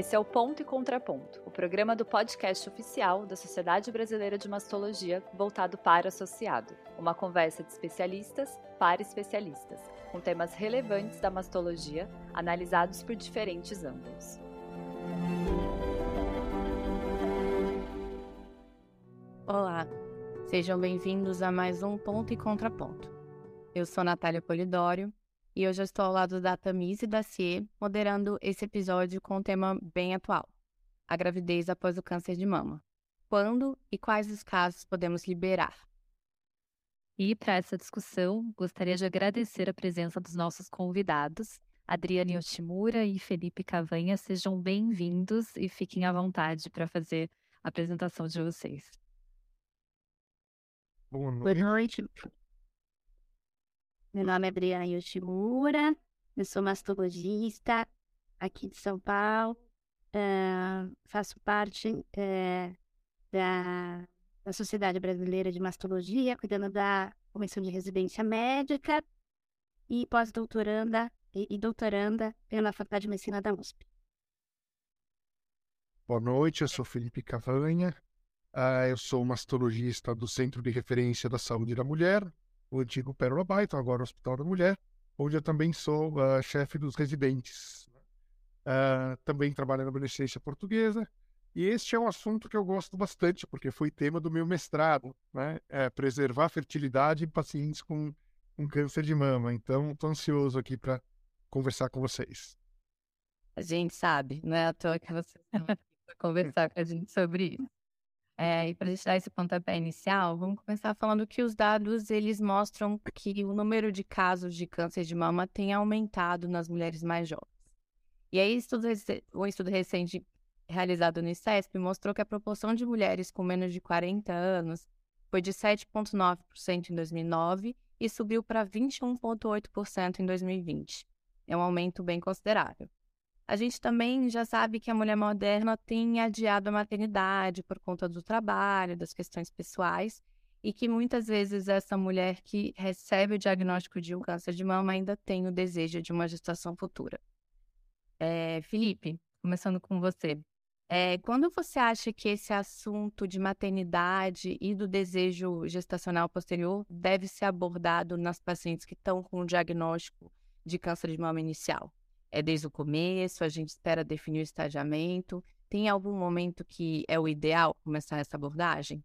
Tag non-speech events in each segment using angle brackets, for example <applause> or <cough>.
Esse é o Ponto e Contraponto, o programa do podcast oficial da Sociedade Brasileira de Mastologia voltado para associado. Uma conversa de especialistas para especialistas, com temas relevantes da mastologia, analisados por diferentes ângulos. Olá, sejam bem-vindos a mais um Ponto e Contraponto. Eu sou Natália Polidório e hoje eu estou ao lado da Tamise Dacier, moderando esse episódio com um tema bem atual: a gravidez após o câncer de mama. Quando e quais os casos podemos liberar? E para essa discussão, gostaria de agradecer a presença dos nossos convidados, Adriane Yoshimura e Felipe Cavanha. Sejam bem-vindos e fiquem à vontade para fazer a apresentação de vocês. Boa noite. Boa noite. Meu nome é Adriana Yoshimura, eu sou mastologista aqui de São Paulo, uh, faço parte uh, da, da Sociedade Brasileira de Mastologia, cuidando da Comissão de Residência Médica e pós-doutoranda e, e doutoranda pela Faculdade de Medicina da USP. Boa noite, eu sou Felipe Cavanha, uh, eu sou mastologista do Centro de Referência da Saúde da Mulher, o antigo Pérola Baito, agora o Hospital da Mulher, onde eu também sou uh, chefe dos residentes. Uh, também trabalho na Beneficência Portuguesa. E este é um assunto que eu gosto bastante, porque foi tema do meu mestrado, né? É preservar a fertilidade em pacientes com, com câncer de mama. Então, estou ansioso aqui para conversar com vocês. A gente sabe, não é à toa que vocês estão aqui para conversar com a gente sobre isso. É, e para deixar esse pontapé inicial, vamos começar falando que os dados eles mostram que o número de casos de câncer de mama tem aumentado nas mulheres mais jovens. E aí, estudo, um estudo recente realizado no ICESP mostrou que a proporção de mulheres com menos de 40 anos foi de 7,9% em 2009 e subiu para 21,8% em 2020. É um aumento bem considerável. A gente também já sabe que a mulher moderna tem adiado a maternidade por conta do trabalho, das questões pessoais, e que muitas vezes essa mulher que recebe o diagnóstico de um câncer de mama ainda tem o desejo de uma gestação futura. É, Felipe, começando com você. É, quando você acha que esse assunto de maternidade e do desejo gestacional posterior deve ser abordado nas pacientes que estão com o diagnóstico de câncer de mama inicial? É desde o começo, a gente espera definir o estadiamento. Tem algum momento que é o ideal começar essa abordagem?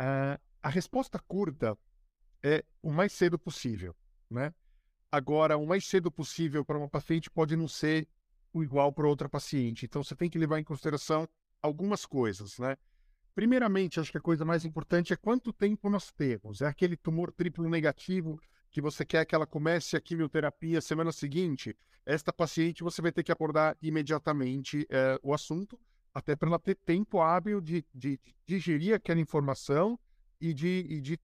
Uh, a resposta curta é o mais cedo possível, né? Agora, o mais cedo possível para uma paciente pode não ser o igual para outra paciente. Então, você tem que levar em consideração algumas coisas, né? Primeiramente, acho que a coisa mais importante é quanto tempo nós temos. É aquele tumor triplo negativo que você quer que ela comece a quimioterapia semana seguinte, esta paciente você vai ter que abordar imediatamente é, o assunto, até para ela ter tempo hábil de, de, de, digerir aquela informação e de, e de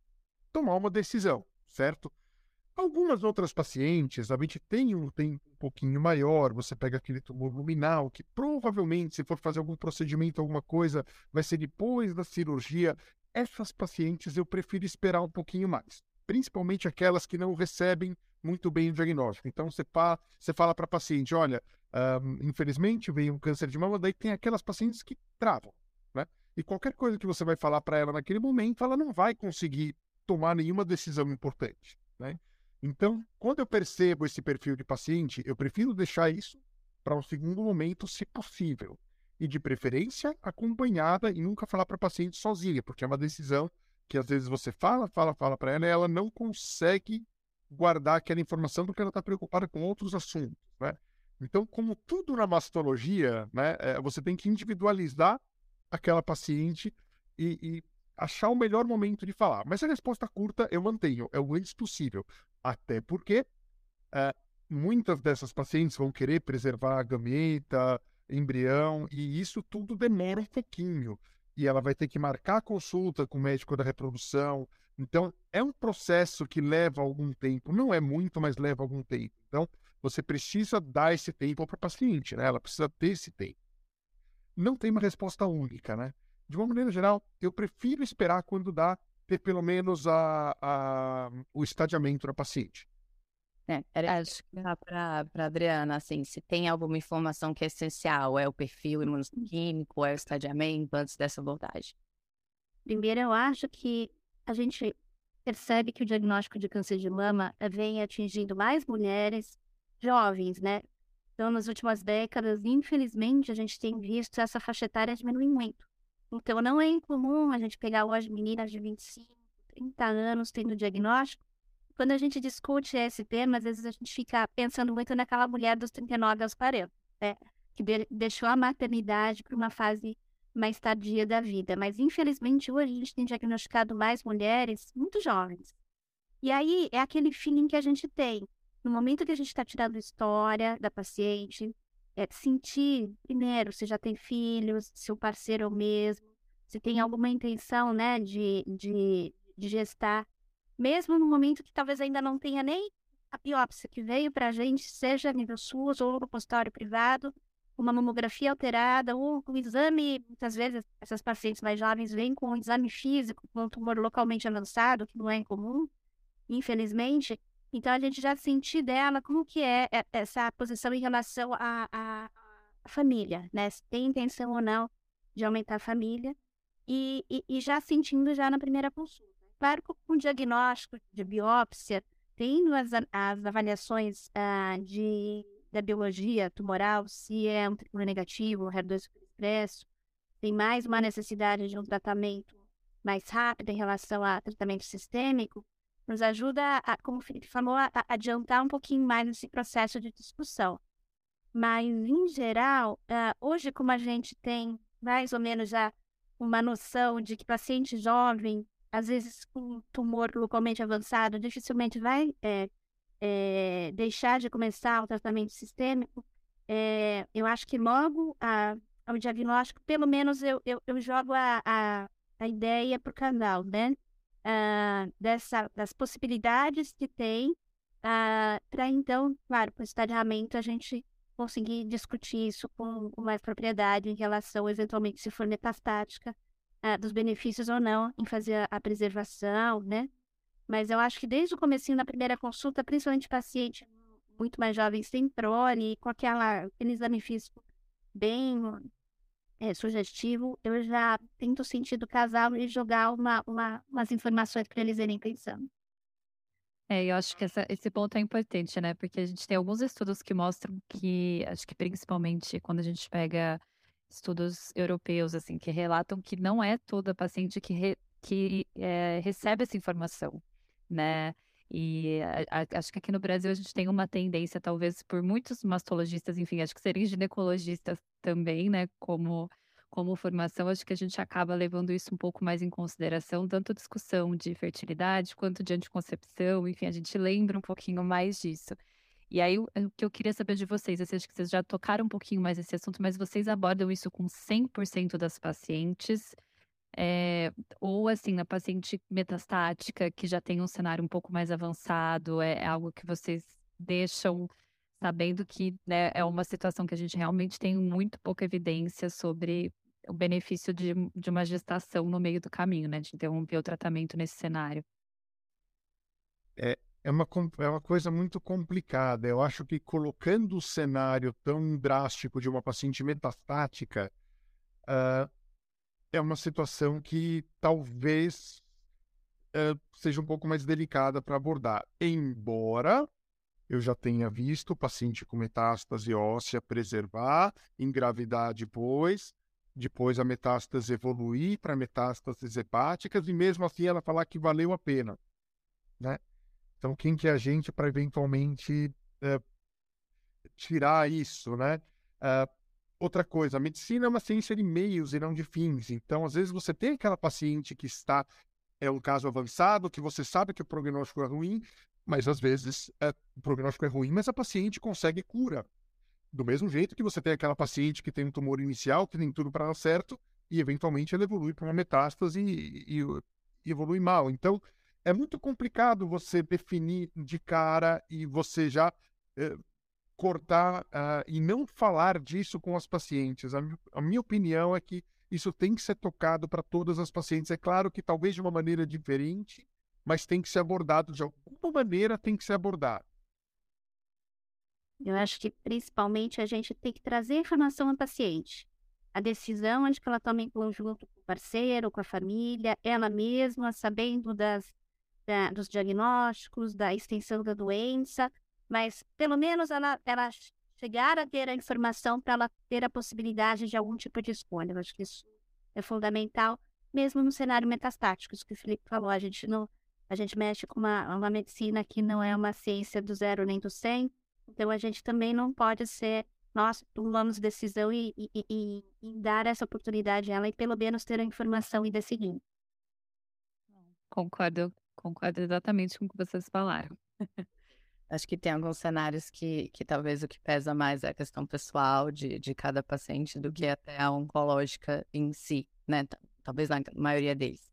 tomar uma decisão, certo? Algumas outras pacientes, a gente tem um tempo um pouquinho maior, você pega aquele tumor luminal, que provavelmente, se for fazer algum procedimento, alguma coisa, vai ser depois da cirurgia. Essas pacientes eu prefiro esperar um pouquinho mais, principalmente aquelas que não recebem muito bem o diagnóstico. Então, você, você fala para a paciente, olha, um, infelizmente veio um câncer de mama, daí tem aquelas pacientes que travam, né? E qualquer coisa que você vai falar para ela naquele momento, ela não vai conseguir tomar nenhuma decisão importante, né? Então, quando eu percebo esse perfil de paciente, eu prefiro deixar isso para um segundo momento, se possível. E de preferência, acompanhada e nunca falar para paciente sozinha, porque é uma decisão que às vezes você fala, fala, fala para ela e ela não consegue guardar aquela informação porque ela está preocupada com outros assuntos, né? Então, como tudo na mastologia, né, é, você tem que individualizar aquela paciente e, e, achar o melhor momento de falar. Mas a resposta curta eu mantenho, é o antes possível. Até porque é, muitas dessas pacientes vão querer preservar a gameta, embrião, e isso tudo demora um pouquinho. E ela vai ter que marcar a consulta com o médico da reprodução, então, é um processo que leva algum tempo, não é muito, mas leva algum tempo. Então, você precisa dar esse tempo para a paciente, né? Ela precisa ter esse tempo. Não tem uma resposta única, né? De uma maneira geral, eu prefiro esperar quando dá ter pelo menos a, a, o estadiamento da paciente. É, era Acho que para Adriana, assim, se tem alguma informação que é essencial, é o perfil imunoquímico, é o estadiamento antes dessa abordagem? Primeiro, eu acho que a gente percebe que o diagnóstico de câncer de mama vem atingindo mais mulheres jovens, né? Então, nas últimas décadas, infelizmente, a gente tem visto essa faixa etária diminuir muito. Então, não é incomum a gente pegar hoje meninas de 25, 30 anos tendo diagnóstico. Quando a gente discute esse tema, às vezes a gente fica pensando muito naquela mulher dos 39 aos 40, né? que de deixou a maternidade para uma fase mais tardia da vida. Mas, infelizmente, hoje a gente tem diagnosticado mais mulheres muito jovens. E aí é aquele feeling que a gente tem. No momento que a gente está tirando história da paciente, é sentir, primeiro, se já tem filhos, se o parceiro é o mesmo, se tem alguma intenção né, de, de, de gestar, mesmo no momento que talvez ainda não tenha nem a biópsia que veio para a gente, seja a nível SUS ou no consultório privado, uma mamografia alterada, ou um exame, muitas vezes essas pacientes mais jovens vêm com um exame físico, com um tumor localmente avançado, que não é incomum, infelizmente. Então a gente já sentiu dela como que é essa posição em relação à, à, à família, né? Se tem intenção ou não de aumentar a família. E, e, e já sentindo já na primeira consulta. Claro que com diagnóstico de biópsia, tendo as, as avaliações ah, de da biologia tumoral, se é um triângulo negativo, HER2 expresso, tem mais uma necessidade de um tratamento mais rápido em relação a tratamento sistêmico, nos ajuda, a, como o Felipe falou, a, a adiantar um pouquinho mais esse processo de discussão. Mas, em geral, uh, hoje, como a gente tem mais ou menos já uma noção de que paciente jovem, às vezes com tumor localmente avançado, dificilmente vai é, é, deixar de começar o tratamento sistêmico, é, eu acho que logo a, ao diagnóstico, pelo menos eu, eu, eu jogo a, a, a ideia para o casal, né? Ah, dessa, das possibilidades que tem, ah, para então, claro, com esse estadiamento, a gente conseguir discutir isso com, com, mais propriedade em relação, eventualmente, se for metastática, ah, dos benefícios ou não em fazer a, preservação, né? Mas eu acho que desde o comecinho da primeira consulta, principalmente paciente muito mais jovem sem prole, com aquela, aquele exame físico bem é, sugestivo, eu já tento sentir do casal e jogar uma, uma, umas informações para eles irem pensando. É, eu acho que essa, esse ponto é importante, né? Porque a gente tem alguns estudos que mostram que, acho que principalmente quando a gente pega estudos europeus, assim, que relatam que não é toda paciente que, re, que é, recebe essa informação né? E a, a, acho que aqui no Brasil a gente tem uma tendência, talvez por muitos mastologistas, enfim, acho que serem ginecologistas também, né? Como, como formação, acho que a gente acaba levando isso um pouco mais em consideração, tanto discussão de fertilidade quanto de anticoncepção, enfim, a gente lembra um pouquinho mais disso. E aí, o que eu queria saber de vocês, assim, acho que vocês já tocaram um pouquinho mais esse assunto, mas vocês abordam isso com 100% das pacientes? É, ou assim, na paciente metastática, que já tem um cenário um pouco mais avançado, é, é algo que vocês deixam sabendo que né, é uma situação que a gente realmente tem muito pouca evidência sobre o benefício de, de uma gestação no meio do caminho, né? De interromper o tratamento nesse cenário. É, é, uma, é uma coisa muito complicada. Eu acho que colocando o cenário tão drástico de uma paciente metastática, uh, é uma situação que talvez uh, seja um pouco mais delicada para abordar. Embora eu já tenha visto o paciente com metástase óssea preservar, engravidar depois, depois a metástase evoluir para metástases hepáticas e mesmo assim ela falar que valeu a pena, né? Então quem que é a gente para eventualmente uh, tirar isso, né? Uh, Outra coisa, a medicina é uma ciência de meios e não de fins. Então, às vezes, você tem aquela paciente que está, é um caso avançado, que você sabe que o prognóstico é ruim, mas às vezes é, o prognóstico é ruim, mas a paciente consegue cura. Do mesmo jeito que você tem aquela paciente que tem um tumor inicial, que tem tudo para dar certo, e eventualmente ela evolui para uma metástase e, e, e evolui mal. Então, é muito complicado você definir de cara e você já eh, cortar uh, e não falar disso com as pacientes. A, a, minha opinião é que isso tem que ser tocado para todas as pacientes. É claro que talvez de uma maneira diferente, mas tem que ser abordado de alguma maneira, tem que ser abordado. Eu acho que principalmente a gente tem que trazer informação ao paciente. A decisão onde que ela toma em conjunto com o parceiro, com a família, ela mesma, sabendo das, da, dos diagnósticos, da extensão da doença, mas pelo menos ela, ela chegar a ter a informação para ela ter a possibilidade de algum tipo de escolha. Eu acho que isso é fundamental, mesmo no cenário metastático, isso que o Felipe falou, a gente não a gente mexe com uma, uma medicina que não é uma ciência do zero nem do cem, então a gente também não pode ser nós tomamos decisão e, e, e, e, dar essa oportunidade a ela e pelo menos ter a informação e decidir. Concordo, concordo exatamente com o que vocês falaram. Acho que tem alguns cenários que, que talvez o que pesa mais é a questão pessoal de, de cada paciente do que até a oncológica em si, né? Talvez na maioria deles.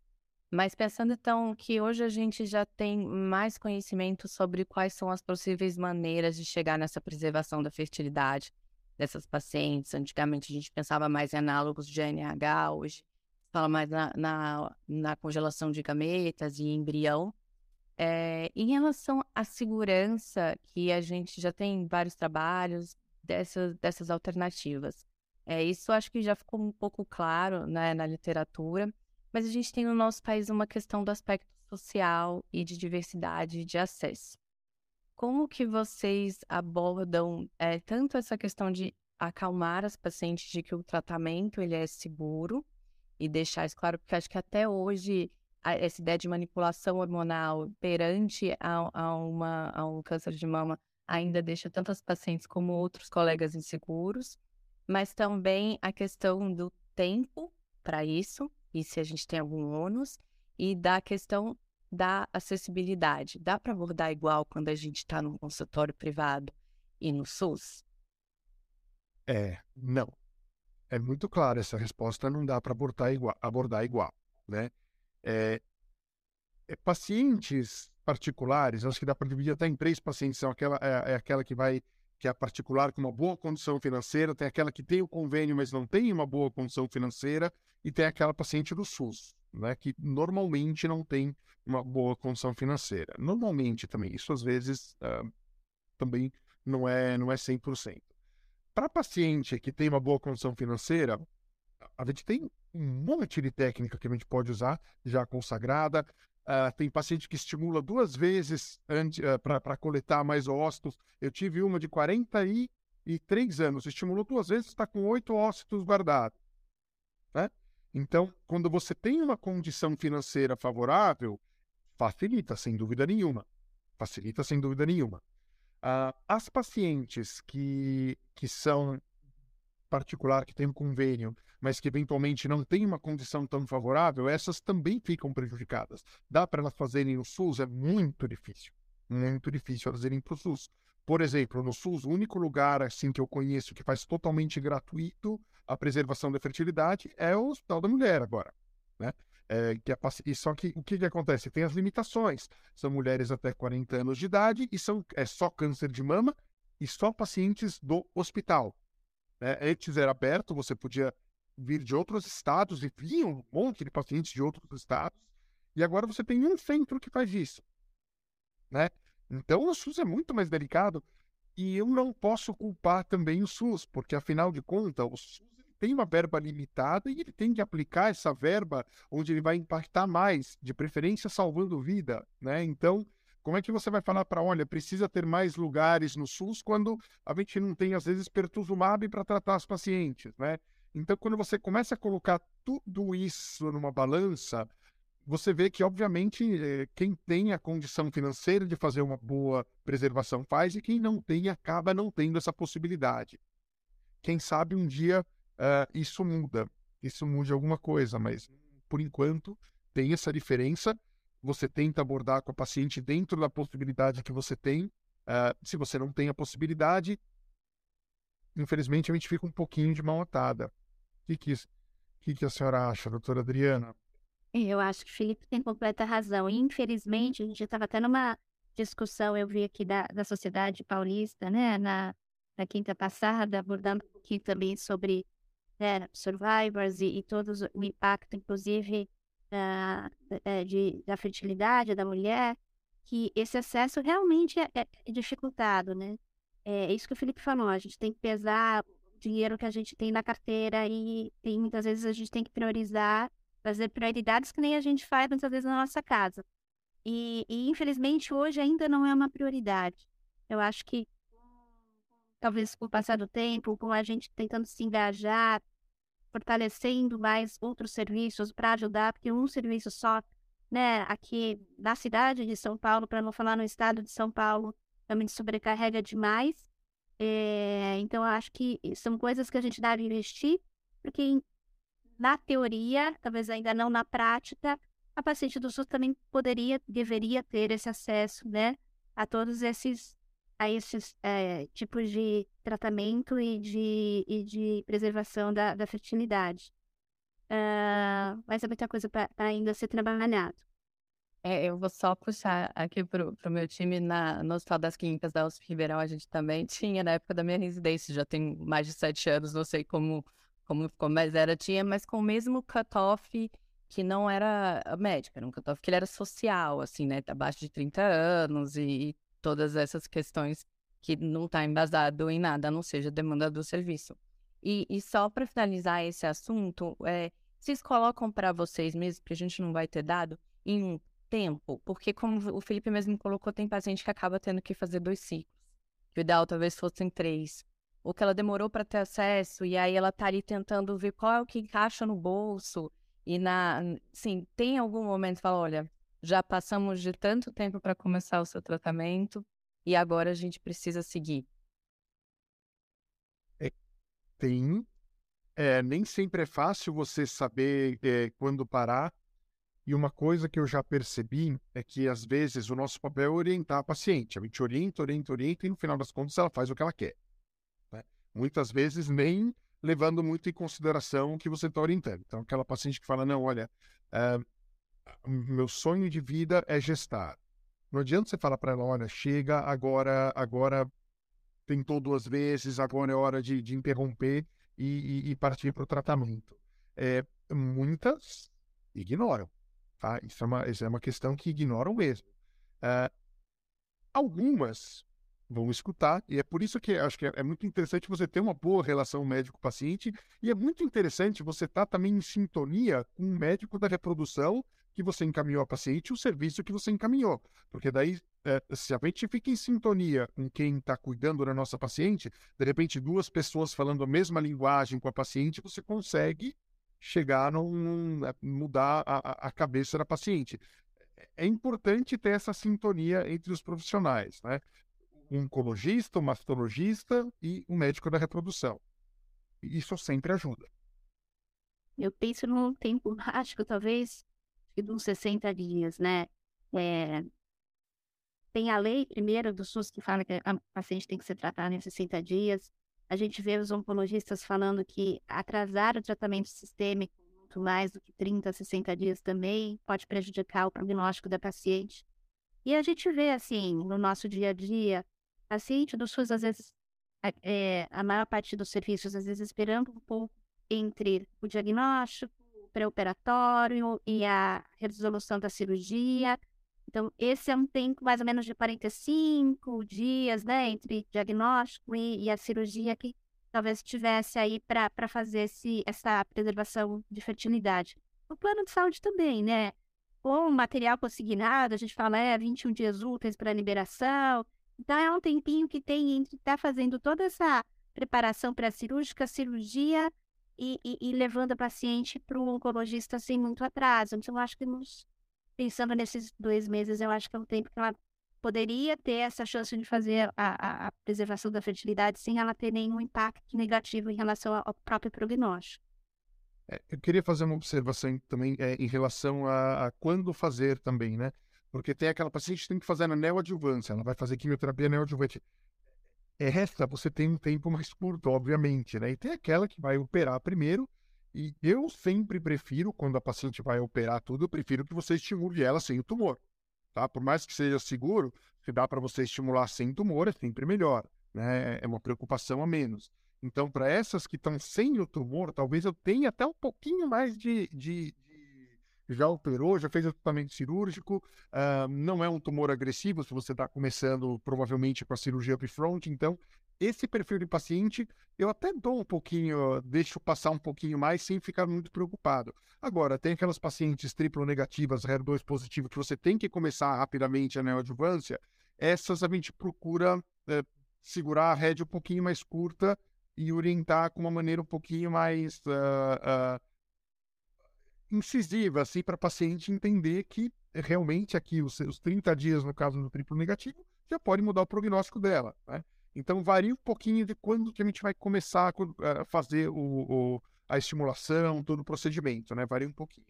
Mas pensando então que hoje a gente já tem mais conhecimento sobre quais são as possíveis maneiras de chegar nessa preservação da fertilidade dessas pacientes. Antigamente a gente pensava mais em análogos de NH, hoje fala mais na, na, na congelação de gametas e embrião. É, em relação à segurança, que a gente já tem vários trabalhos dessas, dessas alternativas. É, isso acho que já ficou um pouco claro né, na literatura. Mas a gente tem no nosso país uma questão do aspecto social e de diversidade de acesso. Como que vocês abordam é, tanto essa questão de acalmar as pacientes de que o tratamento ele é seguro e deixar isso claro, porque acho que até hoje a, essa ideia de manipulação hormonal perante a, a, uma, a um câncer de mama ainda deixa tantas pacientes como outros colegas inseguros, mas também a questão do tempo para isso, e se a gente tem algum ônus, e da questão da acessibilidade. Dá para abordar igual quando a gente está num consultório privado e no SUS? É, não. É muito claro essa resposta, não dá para abordar igual, abordar igual, né? É, é, pacientes particulares, acho que dá para dividir até em três pacientes. São aquela, é, é aquela que vai que é particular com uma boa condição financeira, tem aquela que tem o convênio, mas não tem uma boa condição financeira, e tem aquela paciente do SUS, né, que normalmente não tem uma boa condição financeira. Normalmente também, isso às vezes uh, também não é, não é 100%. Para paciente que tem uma boa condição financeira, a gente tem um monte de técnica que a gente pode usar, já consagrada. Uh, tem paciente que estimula duas vezes uh, para coletar mais ócitos. Eu tive uma de 43 anos, estimulou duas vezes, está com oito ócitos guardados. Né? Então, quando você tem uma condição financeira favorável, facilita, sem dúvida nenhuma. Facilita, sem dúvida nenhuma. Uh, as pacientes que, que são particular, que tem um convênio, mas que eventualmente não tem uma condição tão favorável, essas também ficam prejudicadas. Dá para elas fazerem o SUS? É muito difícil. Muito difícil elas irem para o SUS. Por exemplo, no SUS, o único lugar assim que eu conheço que faz totalmente gratuito a preservação da fertilidade é o Hospital da Mulher agora, né? É, que é, só que o que, que acontece? Tem as limitações. São mulheres até 40 anos de idade e são é só câncer de mama e só pacientes do hospital. Né? Antes era aberto, você podia vir de outros estados e vinham um monte de pacientes de outros estados. E agora você tem um centro que faz isso, né? Então o SUS é muito mais delicado e eu não posso culpar também o SUS, porque afinal de contas o SUS tem uma verba limitada e ele tem que aplicar essa verba onde ele vai impactar mais, de preferência salvando vida, né? Então, como é que você vai falar para, olha, precisa ter mais lugares no SUS quando a gente não tem, às vezes, pertuzumab para tratar os pacientes, né? Então, quando você começa a colocar tudo isso numa balança, você vê que, obviamente, eh, quem tem a condição financeira de fazer uma boa preservação faz e quem não tem acaba não tendo essa possibilidade. Quem sabe um dia uh, isso muda, isso mude alguma coisa, mas por enquanto tem essa diferença. Você tenta abordar com a paciente dentro da possibilidade que você tem. Uh, se você não tem a possibilidade, infelizmente a gente fica um pouquinho de mal atada. O que, que, que, que a senhora acha, doutora Adriana? Eu acho que o Felipe tem completa razão. Infelizmente, a gente estava até numa discussão, eu vi aqui da, da Sociedade Paulista, né, na, na quinta passada, abordando um pouquinho também sobre né, survivors e, e todos o impacto, inclusive, da, é, de, da fertilidade da mulher, que esse acesso realmente é, é dificultado, né? é isso que o Felipe falou, a gente tem que pesar o dinheiro que a gente tem na carteira e tem, muitas vezes a gente tem que priorizar, fazer prioridades que nem a gente faz muitas vezes na nossa casa. E, e infelizmente hoje ainda não é uma prioridade. Eu acho que talvez com o passar do tempo, com a gente tentando se engajar, fortalecendo mais outros serviços para ajudar, porque um serviço só, né, aqui na cidade de São Paulo, para não falar no estado de São Paulo, realmente sobrecarrega demais. É, então, eu acho que são coisas que a gente deve investir, porque na teoria, talvez ainda não na prática, a paciente do SUS também poderia, deveria ter esse acesso, né, a todos esses a esses é, tipos de tratamento e de, e de preservação da, da fertilidade. Uh, mas é muita coisa para ainda ser trabalhado. É, eu vou só puxar aqui pro, pro meu time na, no Hospital das Clínicas da USP Ribeirão, a gente também <laughs> tinha na época da minha residência, já tem mais de sete anos, não sei como, como ficou, mas era, tinha, mas com o mesmo cutoff que não era médico, era um cutoff que ele era social, assim, né, abaixo de 30 anos e, todas essas questões que não está embasado em nada, a não seja demanda do serviço. E, e só para finalizar esse assunto, é, vocês colocam para vocês mesmos, que a gente não vai ter dado, em um tempo, porque como o Felipe mesmo colocou, tem paciente que acaba tendo que fazer dois ciclos, que o ideal talvez fossem três, ou que ela demorou para ter acesso, e aí ela tá ali tentando ver qual é o que encaixa no bolso, e na, sim, tem algum momento que fala, olha, já passamos de tanto tempo para começar o seu tratamento e agora a gente precisa seguir? É, tem. É, nem sempre é fácil você saber é, quando parar. E uma coisa que eu já percebi é que, às vezes, o nosso papel é orientar a paciente. A gente orienta, orienta, orienta, e no final das contas ela faz o que ela quer. Né? Muitas vezes nem levando muito em consideração o que você está orientando. Então, aquela paciente que fala: não, olha, uh, meu sonho de vida é gestar. Não adianta você falar para ela, olha, chega, agora, agora tentou duas vezes, agora é hora de, de interromper e, e, e partir para o tratamento. É, muitas ignoram, tá? Isso é uma, isso é uma questão que ignoram mesmo. É, algumas vão escutar, e é por isso que acho que é, é muito interessante você ter uma boa relação médico-paciente, e é muito interessante você estar tá também em sintonia com o médico da reprodução que você encaminhou a paciente o serviço que você encaminhou. Porque daí, é, se a gente fica em sintonia com quem está cuidando da nossa paciente, de repente duas pessoas falando a mesma linguagem com a paciente, você consegue chegar num, é, mudar a, a cabeça da paciente. É importante ter essa sintonia entre os profissionais, né? Um oncologista, um mastologista e um médico da reprodução. Isso sempre ajuda. Eu penso num tempo <laughs> mágico, talvez, de uns 60 dias, né? É, tem a lei, primeiro, do SUS que fala que a paciente tem que ser tratada em 60 dias. A gente vê os oncologistas falando que atrasar o tratamento sistêmico muito mais do que 30, 60 dias também pode prejudicar o prognóstico da paciente. E a gente vê, assim, no nosso dia a dia, paciente do SUS, às vezes, é, a maior parte dos serviços, às vezes, esperando um pouco entre o diagnóstico, pré-operatório e a resolução da cirurgia. Então, esse é um tempo mais ou menos de 45 dias, né, entre diagnóstico e, e a cirurgia que talvez tivesse aí para fazer esse, essa preservação de fertilidade. O plano de saúde também, né? Com material consignado, a gente fala, é 21 dias úteis para liberação. Então, é um tempinho que tem entre estar tá fazendo toda essa preparação pré-cirúrgica, cirurgia e, e, e levando a paciente para o oncologista sem muito atraso. Então, eu acho que nos, pensando nesses dois meses, eu acho que é um tempo que ela poderia ter essa chance de fazer a, a, preservação da fertilidade sem ela ter nenhum impacto negativo em relação ao próprio prognóstico. É, eu queria fazer uma observação também é, em relação a, a, quando fazer também, né? Porque tem aquela paciente que tem que fazer na neoadjuvância, ela vai fazer quimioterapia neoadjuvante. Essa você tem um tempo mais curto, obviamente, né? E tem aquela que vai operar primeiro. E eu sempre prefiro, quando a paciente vai operar tudo, eu prefiro que você estimule ela sem o tumor. Tá? Por mais que seja seguro, se dá para você estimular sem tumor, é sempre melhor. Né? É uma preocupação a menos. Então, para essas que estão sem o tumor, talvez eu tenha até um pouquinho mais de, de já operou, já fez o tratamento cirúrgico, uh, não é um tumor agressivo se você está começando provavelmente com a cirurgia upfront, então esse perfil de paciente eu até dou um pouquinho, deixo passar um pouquinho mais sem ficar muito preocupado. Agora, tem aquelas pacientes triplo negativas, HER2 positivo, que você tem que começar rapidamente a neoadjuvância, essas a gente procura é, segurar a rédea um pouquinho mais curta e orientar com uma maneira um pouquinho mais uh, uh, incisiva, assim, para paciente entender que realmente aqui os, os 30 dias, no caso do triplo negativo, já pode mudar o prognóstico dela, né? Então varia um pouquinho de quando que a gente vai começar a fazer o, o a estimulação, todo o procedimento, né? Varia um pouquinho.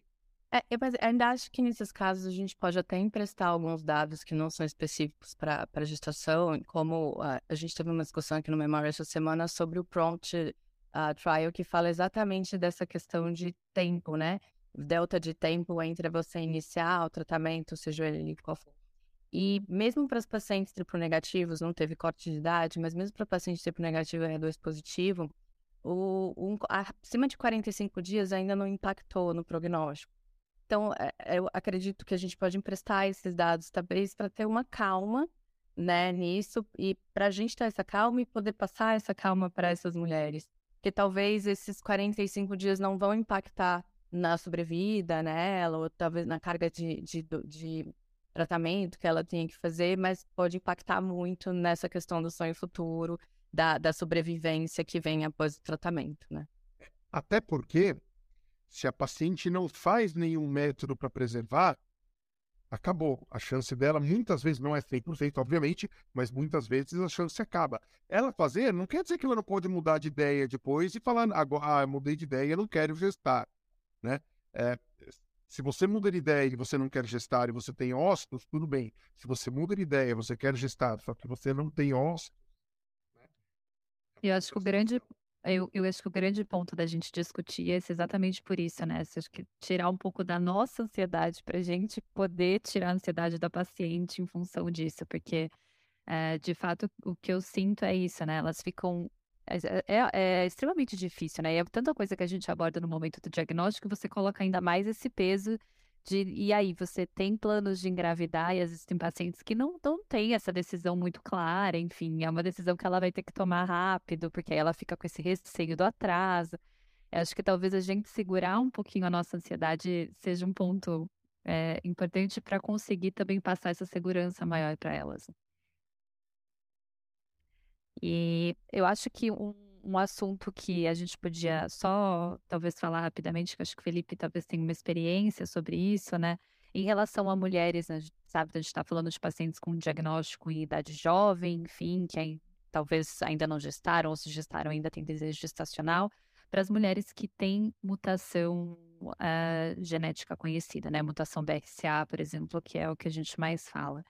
É, eu ainda acho que nesses casos a gente pode até emprestar alguns dados que não são específicos para a gestação, como uh, a gente teve uma discussão aqui no Memória essa semana sobre o Prompt uh, Trial, que fala exatamente dessa questão de tempo, né? Delta de tempo entre você iniciar o tratamento, seja ele qual for. E mesmo para os pacientes triplo negativos, não teve corte de idade, mas mesmo para paciente triplo negativo e R2 positivo, o, um, acima de 45 dias ainda não impactou no prognóstico. Então, é, é, eu acredito que a gente pode emprestar esses dados, talvez, para ter uma calma né, nisso e para a gente ter essa calma e poder passar essa calma para essas mulheres. Porque talvez esses 45 dias não vão impactar na sobrevida nela, ou talvez na carga de, de, de tratamento que ela tenha que fazer, mas pode impactar muito nessa questão do sonho futuro, da, da sobrevivência que vem após o tratamento, né? Até porque se a paciente não faz nenhum método para preservar, acabou. A chance dela muitas vezes não é 100%, obviamente, mas muitas vezes a chance acaba. Ela fazer não quer dizer que ela não pode mudar de ideia depois e falar, agora, ah, mudei de ideia, não quero gestar, né? É, se você muda de ideia e você não quer gestar e você tem ossos, tudo bem. Se você muda de ideia e você quer gestar, só que você não tem ossos. Né? Eu acho que o grande eu, eu acho que o grande ponto da gente discutir é exatamente por isso, né? Acho que tirar um pouco da nossa ansiedade para a gente poder tirar a ansiedade da paciente em função disso, porque é, de fato o que eu sinto é isso, né? Elas ficam. É, é, é, extremamente difícil, né? E é tanta coisa que a gente aborda no momento do diagnóstico, você coloca ainda mais esse peso de, e aí, você tem planos de engravidar e às vezes tem pacientes que não, não têm essa decisão muito clara, enfim, é uma decisão que ela vai ter que tomar rápido, porque aí ela fica com esse receio do atraso. Eu acho que talvez a gente segurar um pouquinho a nossa ansiedade seja um ponto é, importante para conseguir também passar essa segurança maior para elas. E eu acho que um um assunto que a gente podia só talvez falar rapidamente, que acho que o Felipe talvez tenha uma experiência sobre isso, né? Em relação a mulheres, né, sabe, a gente está falando de pacientes com diagnóstico em idade jovem, enfim, que talvez ainda não gestaram ou se gestaram ainda tem desejo gestacional, para as mulheres que têm mutação uh, genética conhecida, né? Mutação BRCA, por exemplo, que é o que a gente mais fala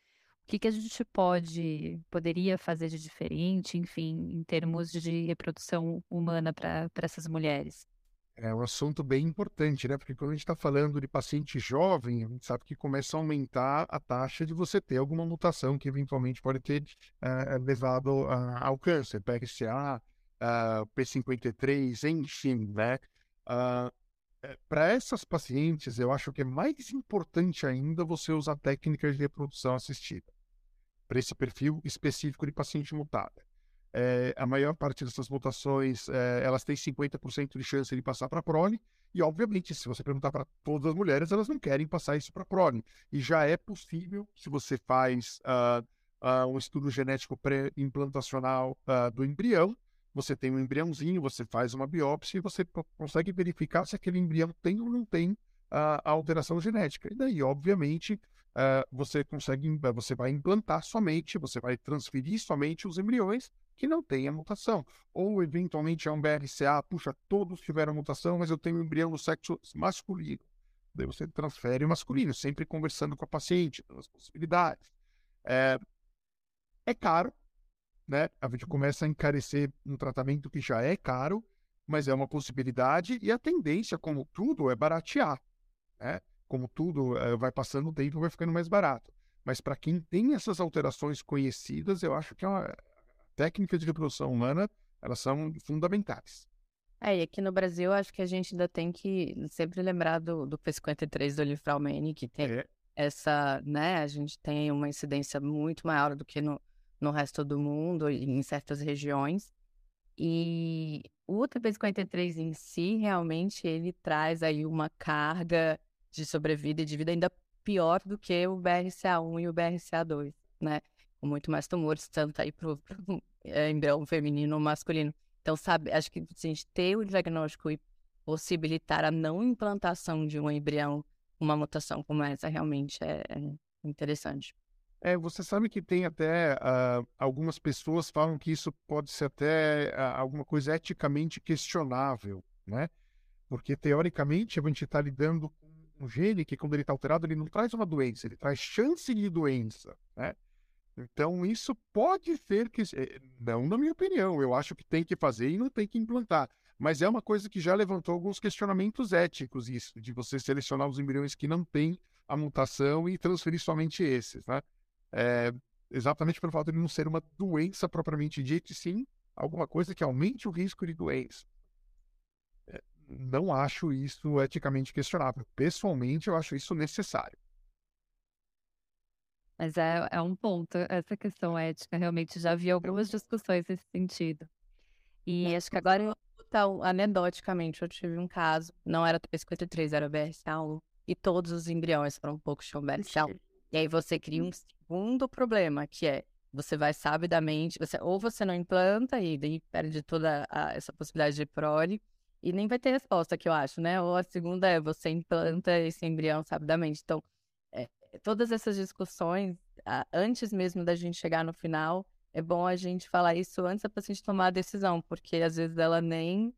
que, que a gente pode, poderia fazer de diferente, enfim, em termos de reprodução humana para essas mulheres? É um assunto bem importante, né? Porque quando a gente está falando de paciente jovem, a gente sabe que começa a aumentar a taxa de você ter alguma mutação que eventualmente pode ter uh, levado uh, ao câncer, PRCA, uh, eh, P53, enfim, né? Uh, para essas pacientes, eu acho que é mais importante ainda você usar técnicas de reprodução assistida para esse perfil específico de paciente mutada. É, a maior parte dessas mutações, é, elas têm 50% de chance de passar para prole, e obviamente, se você perguntar para todas as mulheres, elas não querem passar isso para prole. E já é possível, se você faz uh, uh, um estudo genético pré-implantacional uh, do embrião, você tem um embriãozinho, você faz uma biópsia e você consegue verificar se aquele embrião tem ou não tem a alteração genética. E daí, obviamente, uh, você consegue, eh, você vai implantar somente, você vai transferir somente os embriões que não têm a mutação. Ou, eventualmente, é um BRCA, puxa, todos tiveram mutação, mas eu tenho um embrião no sexo masculino. Daí você transfere o masculino, sempre conversando com a paciente, as possibilidades. É, é caro, né? A gente começa a encarecer um tratamento que já é caro, mas é uma possibilidade, e a tendência, como tudo, é baratear. Né? como tudo uh, vai passando o tempo, vai ficando mais barato. Mas para quem tem essas alterações conhecidas, eu acho que é uma técnica de reprodução humana, elas são fundamentais. É, e aqui no Brasil, acho que a gente ainda tem que sempre lembrar do, do P53 do Livramento, que tem é. essa, né, a gente tem uma incidência muito maior do que no, no resto do mundo, em certas regiões. E o TP53 em si, realmente, ele traz aí uma carga de sobrevida e de vida ainda pior do que o BRCA1 e o BRCA2, né? Com muito mais tumores, tanto aí para o é, embrião feminino ou masculino. Então, sabe, acho que a gente ter o diagnóstico e possibilitar a não implantação de um embrião, uma mutação como essa, realmente é, é interessante. É, você sabe que tem até uh, algumas pessoas falam que isso pode ser até uh, alguma coisa eticamente questionável, né? Porque teoricamente a gente está lidando com um gene que quando ele está alterado ele não traz uma doença, ele traz chance de doença, né? Então isso pode ser que, eh, não na minha opinião, eu acho que tem que fazer e não tem que implantar. Mas é uma coisa que já levantou alguns questionamentos éticos isso, de você selecionar os embriões que não têm a mutação e transferir somente esses, né? é, exatamente pelo fato de não ser uma doença propriamente dita, e sim alguma coisa que aumente o risco de doença. Não acho isso eticamente questionável. Pessoalmente, eu acho isso necessário. Mas é, é um ponto, essa questão ética, realmente já vi algumas discussões nesse sentido. E acho que agora, então, anedoticamente, eu tive um caso, não era P53, era BRCA1, e todos os embriões foram um pouco de BRCA1. E aí você cria um segundo problema, que é você vai sabidamente, você, ou você não implanta e daí perde toda a, essa possibilidade de prole, e nem vai ter resposta, que eu acho, né? Ou a segunda é você implanta esse embrião sabidamente. Então, é, todas essas discussões, antes mesmo da gente chegar no final, é bom a gente falar isso antes da paciente tomar a decisão, porque às vezes ela nem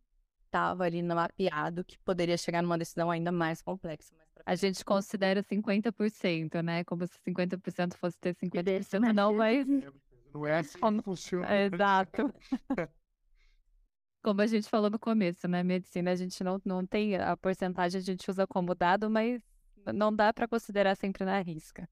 estava ali no mapeado que poderia chegar numa decisão ainda mais complexa. A gente considera 50%, né? Como se 50% fosse ter 50%, não, mas. <laughs> Não é assim que funciona. Exato. <laughs> Como a gente falou no começo, né? Medicina, a gente não, não tem a porcentagem, a gente usa como dado, mas não dá para considerar sempre na risca.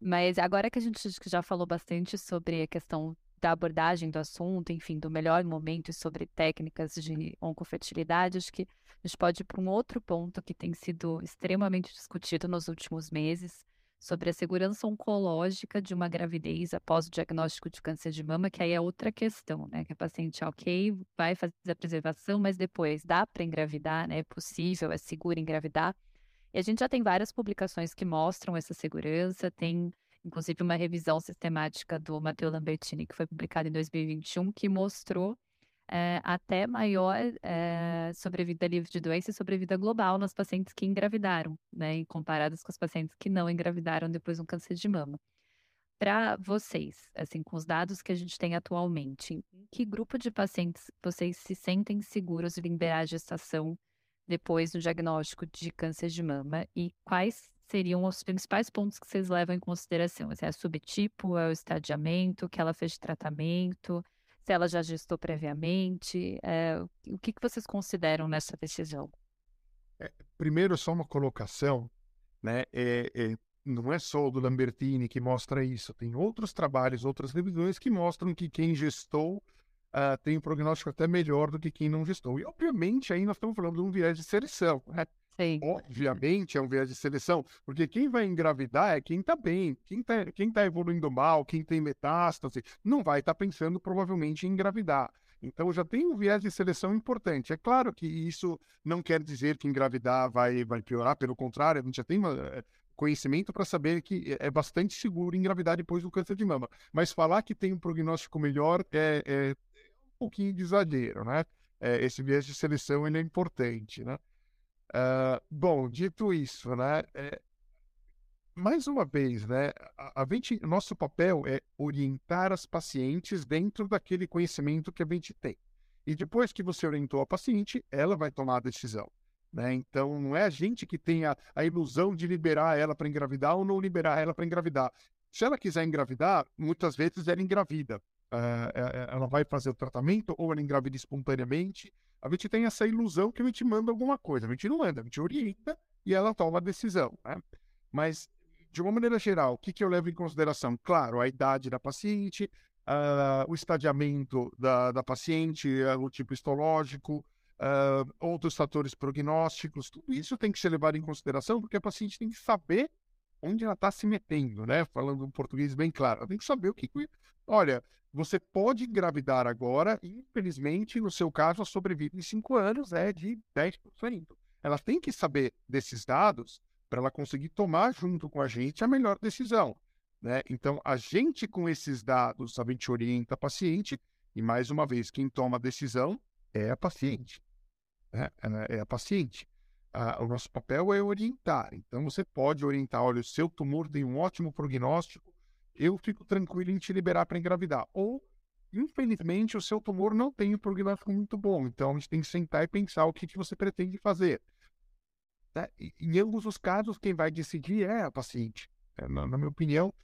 Mas agora que a gente já falou bastante sobre a questão da abordagem do assunto, enfim, do melhor momento e sobre técnicas de oncofertilidade, acho que a gente pode ir para um outro ponto que tem sido extremamente discutido nos últimos meses, sobre a segurança oncológica de uma gravidez após o diagnóstico de câncer de mama, que aí é outra questão, né? Que a paciente, ok, vai fazer a preservação, mas depois dá para engravidar, né? É possível, é seguro engravidar. E a gente já tem várias publicações que mostram essa segurança, tem inclusive uma revisão sistemática do Matteo Lambertini, que foi publicada em 2021, que mostrou é, até maior é, sobrevida livre de doença e sobrevida global nas pacientes que engravidaram, né, comparadas com as pacientes que não engravidaram depois do câncer de mama. Para vocês, assim, com os dados que a gente tem atualmente, em que grupo de pacientes vocês se sentem seguros de liberar a gestação depois do diagnóstico de câncer de mama e quais seriam os principais pontos que vocês levam em consideração? Se é subtipo, é o estadiamento, que ela fez de tratamento, se ela já gestou previamente, é, o que, que vocês consideram nessa decisão? É, primeiro, só uma colocação, né? É, é, não é só o do Lambertini que mostra isso, tem outros trabalhos, outras revisões que mostram que quem gestou uh, tem um prognóstico até melhor do que quem não gestou. E, obviamente, aí nós estamos falando de um viés de seleção, né? Sim. Obviamente é um viés de seleção, porque quem vai engravidar é quem está bem, quem está quem tá evoluindo mal, quem tem metástase, não vai estar tá pensando provavelmente em engravidar. Então já tem um viés de seleção importante. É claro que isso não quer dizer que engravidar vai, vai piorar, pelo contrário, a gente já tem uma, eh, conhecimento para saber que é bastante seguro engravidar depois do câncer de mama. Mas falar que tem um prognóstico melhor é, é um pouquinho de exagero, né? É, esse viés de seleção ele é importante, né? Uh, bom, dito isso, né? É, mais uma vez, né? A, a gente, nosso papel é orientar as pacientes dentro daquele conhecimento que a gente tem. E depois que você orientou a paciente, ela vai tomar a decisão. Né? Então, não é a gente que tem a, a ilusão de liberar ela para engravidar ou não liberar ela para engravidar. Se ela quiser engravidar, muitas vezes ela engravida. Uh, ela vai fazer o tratamento ou ela engravida espontaneamente a gente tem essa ilusão que a gente manda alguma coisa. A gente não manda, a gente orienta e ela toma a decisão. Né? Mas, de uma maneira geral, o que, que eu levo em consideração? Claro, a idade da paciente, uh, o estadiamento da, da paciente, uh, o tipo histológico, uh, outros fatores prognósticos, tudo isso tem que ser levado em consideração, porque a paciente tem que saber onde ela está se metendo, né? Falando um português bem claro, ela tem que saber o que. Olha, você pode engravidar agora, infelizmente, no seu caso, a sobrevida em cinco anos é de 10%. Ela tem que saber desses dados para ela conseguir tomar junto com a gente a melhor decisão. Né? Então, a gente, com esses dados, a gente orienta a paciente, e mais uma vez, quem toma a decisão é a paciente. Né? É a paciente. Ah, o nosso papel é orientar. Então, você pode orientar: olha, o seu tumor tem um ótimo prognóstico, eu fico tranquilo em te liberar para engravidar. Ou, infelizmente, o seu tumor não tem um prognóstico muito bom. Então, a gente tem que sentar e pensar o que, que você pretende fazer. Né? Em ambos os casos, quem vai decidir é a paciente. É, na, na minha opinião,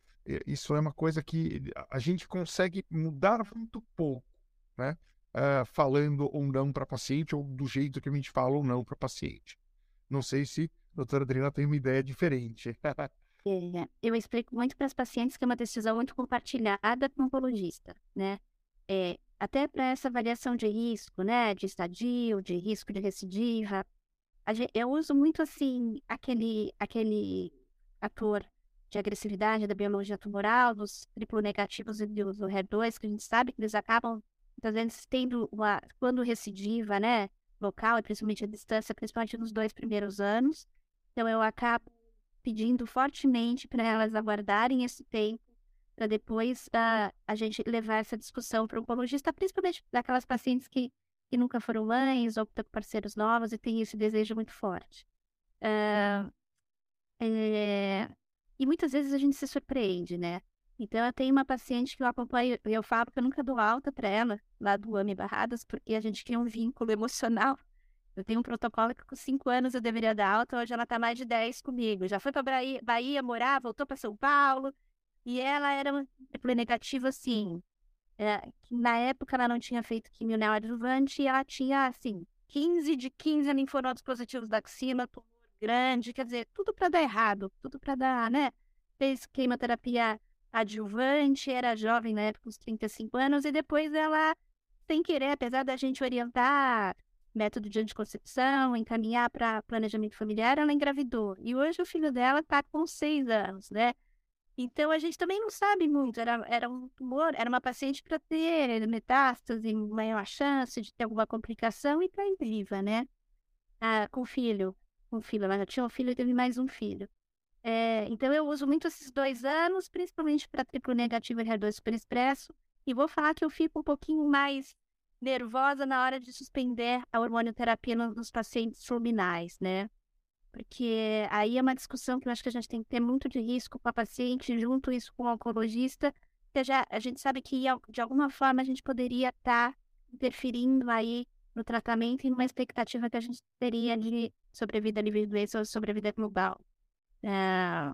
isso é uma coisa que a gente consegue mudar muito pouco, né? Uh, falando ou não para paciente, ou do jeito que a gente fala ou não para paciente. Não sei se a doutora Adriana tem uma ideia diferente. <laughs> É, eu explico muito para as pacientes que é uma decisão muito compartilhada com o oncologista, né? É, até para essa avaliação de risco, né? De estadio, de risco de recidiva. Gente, eu uso muito, assim, aquele, aquele ator de agressividade da biologia tumoral, dos triplo negativos e do, do HER2, que a gente sabe que eles acabam, muitas vezes, tendo uma, quando recidiva, né, local, e principalmente a distância, principalmente nos dois primeiros anos. Então, eu acabo pedindo fortemente para elas aguardarem esse tempo, para depois uh, a gente levar essa discussão para o oncologista, principalmente daquelas pacientes que, que nunca foram mães ou com parceiros novos e têm esse desejo muito forte. Uh, é, e muitas vezes a gente se surpreende, né? Então, eu tenho uma paciente que eu acompanho, eu falo que eu nunca dou alta para ela, lá do AME Barradas, porque a gente cria um vínculo emocional. Eu tenho um protocolo que com cinco anos eu deveria dar alta, hoje ela está mais de 10 comigo. Já foi para Bahia, morar, voltou para São Paulo, e ela era uma negativa, assim. É, na época ela não tinha feito quimio neoadjuvante e ela tinha, assim, 15 de 15 linfonodos positivos da axila, grande, quer dizer, tudo para dar errado, tudo para dar, né? Fez quimioterapia adjuvante, era jovem na época, uns 35 anos, e depois ela, sem querer, apesar da gente orientar método de anticoncepção, encaminhar para planejamento familiar, ela engravidou. E hoje o filho dela está com seis anos, né? Então a gente também não sabe muito. Era, era um tumor, era uma paciente para ter metástase, maior chance de ter alguma complicação e está viva, né? Ah, com filho um filho. Ela já tinha um filho e teve mais um filho. É, então eu uso muito esses dois anos, principalmente para triplo negativo e HER2 super expresso. E vou falar que eu fico um pouquinho mais nervosa na hora de suspender a hormonioterapia nos pacientes luminais, né? Porque aí é uma discussão que eu acho que a gente tem que ter muito de risco com a paciente, junto isso com o oncologista, porque já, a gente sabe que de alguma forma a gente poderia estar tá interferindo aí no tratamento e numa expectativa que a gente teria de sobrevida livre de doença ou sobrevida global. É,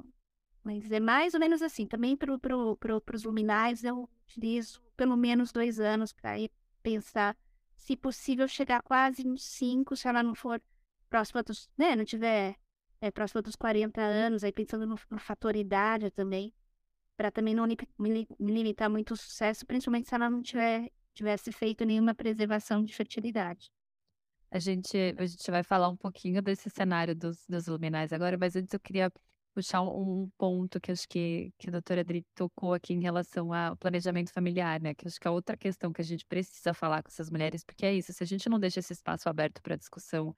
mas é mais ou menos assim. Também para pro, pro, os luminais eu utilizo pelo menos dois anos para ir pensar, se possível, chegar quase nos cinco, se ela não for próxima dos, né, não tiver é, próxima dos 40 anos, aí pensando no, no fator idade também, para também não me, me, limitar muito o sucesso, principalmente se ela não tiver tivesse feito nenhuma preservação de fertilidade. A gente, a gente vai falar um pouquinho desse cenário dos, dos luminais agora, mas antes eu queria puxar um ponto que acho que, que a doutora Adri tocou aqui em relação ao planejamento familiar, né? Que acho que é outra questão que a gente precisa falar com essas mulheres, porque é isso, se a gente não deixa esse espaço aberto para discussão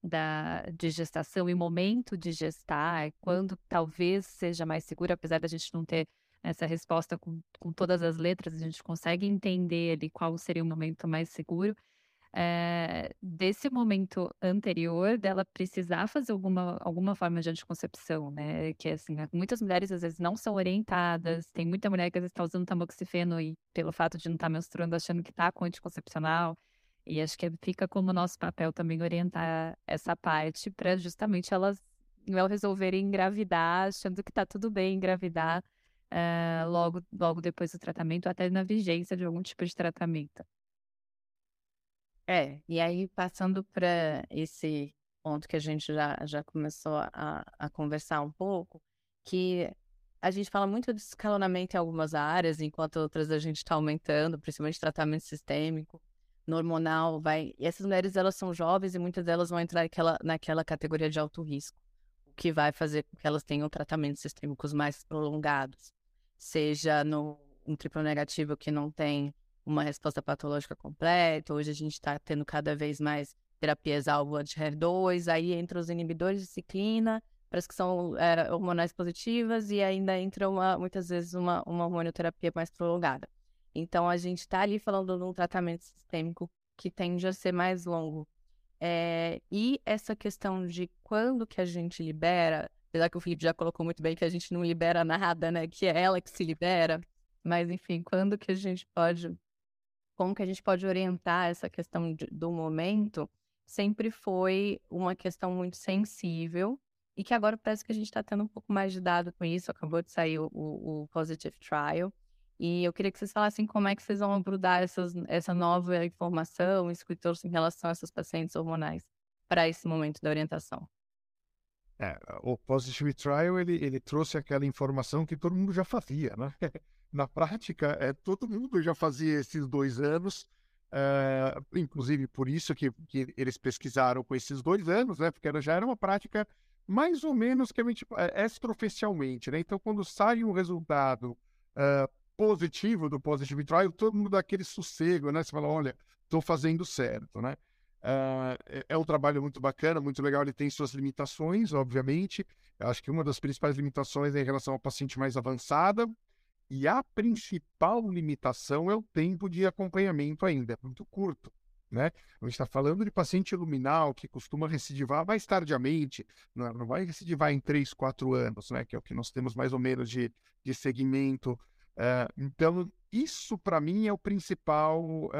da, de gestação e momento de gestar, quando talvez seja mais seguro, apesar da gente não ter essa resposta com, com todas as letras, a gente consegue entender ali qual seria o momento mais seguro. É, desse momento anterior dela precisar fazer alguma, alguma forma de anticoncepção, né? Que assim, né, muitas mulheres às vezes não são orientadas, tem muita mulher que às vezes está usando tamoxifeno e pelo fato de não estar tá menstruando achando que está com anticoncepcional. E acho que fica como nosso papel também orientar essa parte para justamente elas não resolverem engravidar achando que está tudo bem engravidar uh, logo, logo depois do tratamento, até na vigência de algum tipo de tratamento. É, e aí passando para esse ponto que a gente já, já começou a, a conversar um pouco, que a gente fala muito de escalonamento em algumas áreas, enquanto outras a gente está aumentando, principalmente tratamento sistêmico, hormonal, vai. E essas mulheres elas são jovens e muitas delas vão entrar naquela, naquela categoria de alto risco, o que vai fazer com que elas tenham tratamentos sistêmicos mais prolongados, seja no um triplo negativo que não tem uma resposta patológica completa. Hoje a gente está tendo cada vez mais terapias alvo anti-HER2, aí entra os inibidores de ciclina, para as que são é, hormonais positivas, e ainda entra uma, muitas vezes uma, uma hormonioterapia mais prolongada. Então a gente está ali falando de um tratamento sistêmico que tende a ser mais longo. É, e essa questão de quando que a gente libera, apesar que o Felipe já colocou muito bem que a gente não libera nada, né? Que é ela que se libera. Mas enfim, quando que a gente pode como que a gente pode orientar essa questão de, do momento, sempre foi uma questão muito sensível e que agora parece que a gente está tendo um pouco mais de dado com isso. Acabou de sair o, o, o, Positive Trial. E eu queria que vocês falassem como é que vocês vão abordar essas, essa nova informação, trouxe em relação a essas pacientes hormonais para esse momento da orientação. É, o Positive Trial, ele, ele trouxe aquela informação que todo mundo já fazia, né? <laughs> na prática, é, todo mundo já fazia esses dois anos, é, inclusive por isso que, que, eles pesquisaram com esses dois anos, né? Porque já era uma prática mais ou menos que a gente, é, extraoficialmente, né? Então, quando sai um resultado é, positivo do Positive Trial, todo mundo dá aquele sossego, né? Você fala, olha, estou fazendo certo, né? Uh, é um trabalho muito bacana, muito legal. Ele tem suas limitações, obviamente. Eu acho que uma das principais limitações é em relação ao paciente mais avançada, e a principal limitação é o tempo de acompanhamento ainda, é muito curto. Né? A gente está falando de paciente luminal que costuma recidivar mais tardiamente, não, não vai recidivar em 3, 4 anos, né? que é o que nós temos mais ou menos de, de segmento. Uh, então, isso para mim é o principal, uh,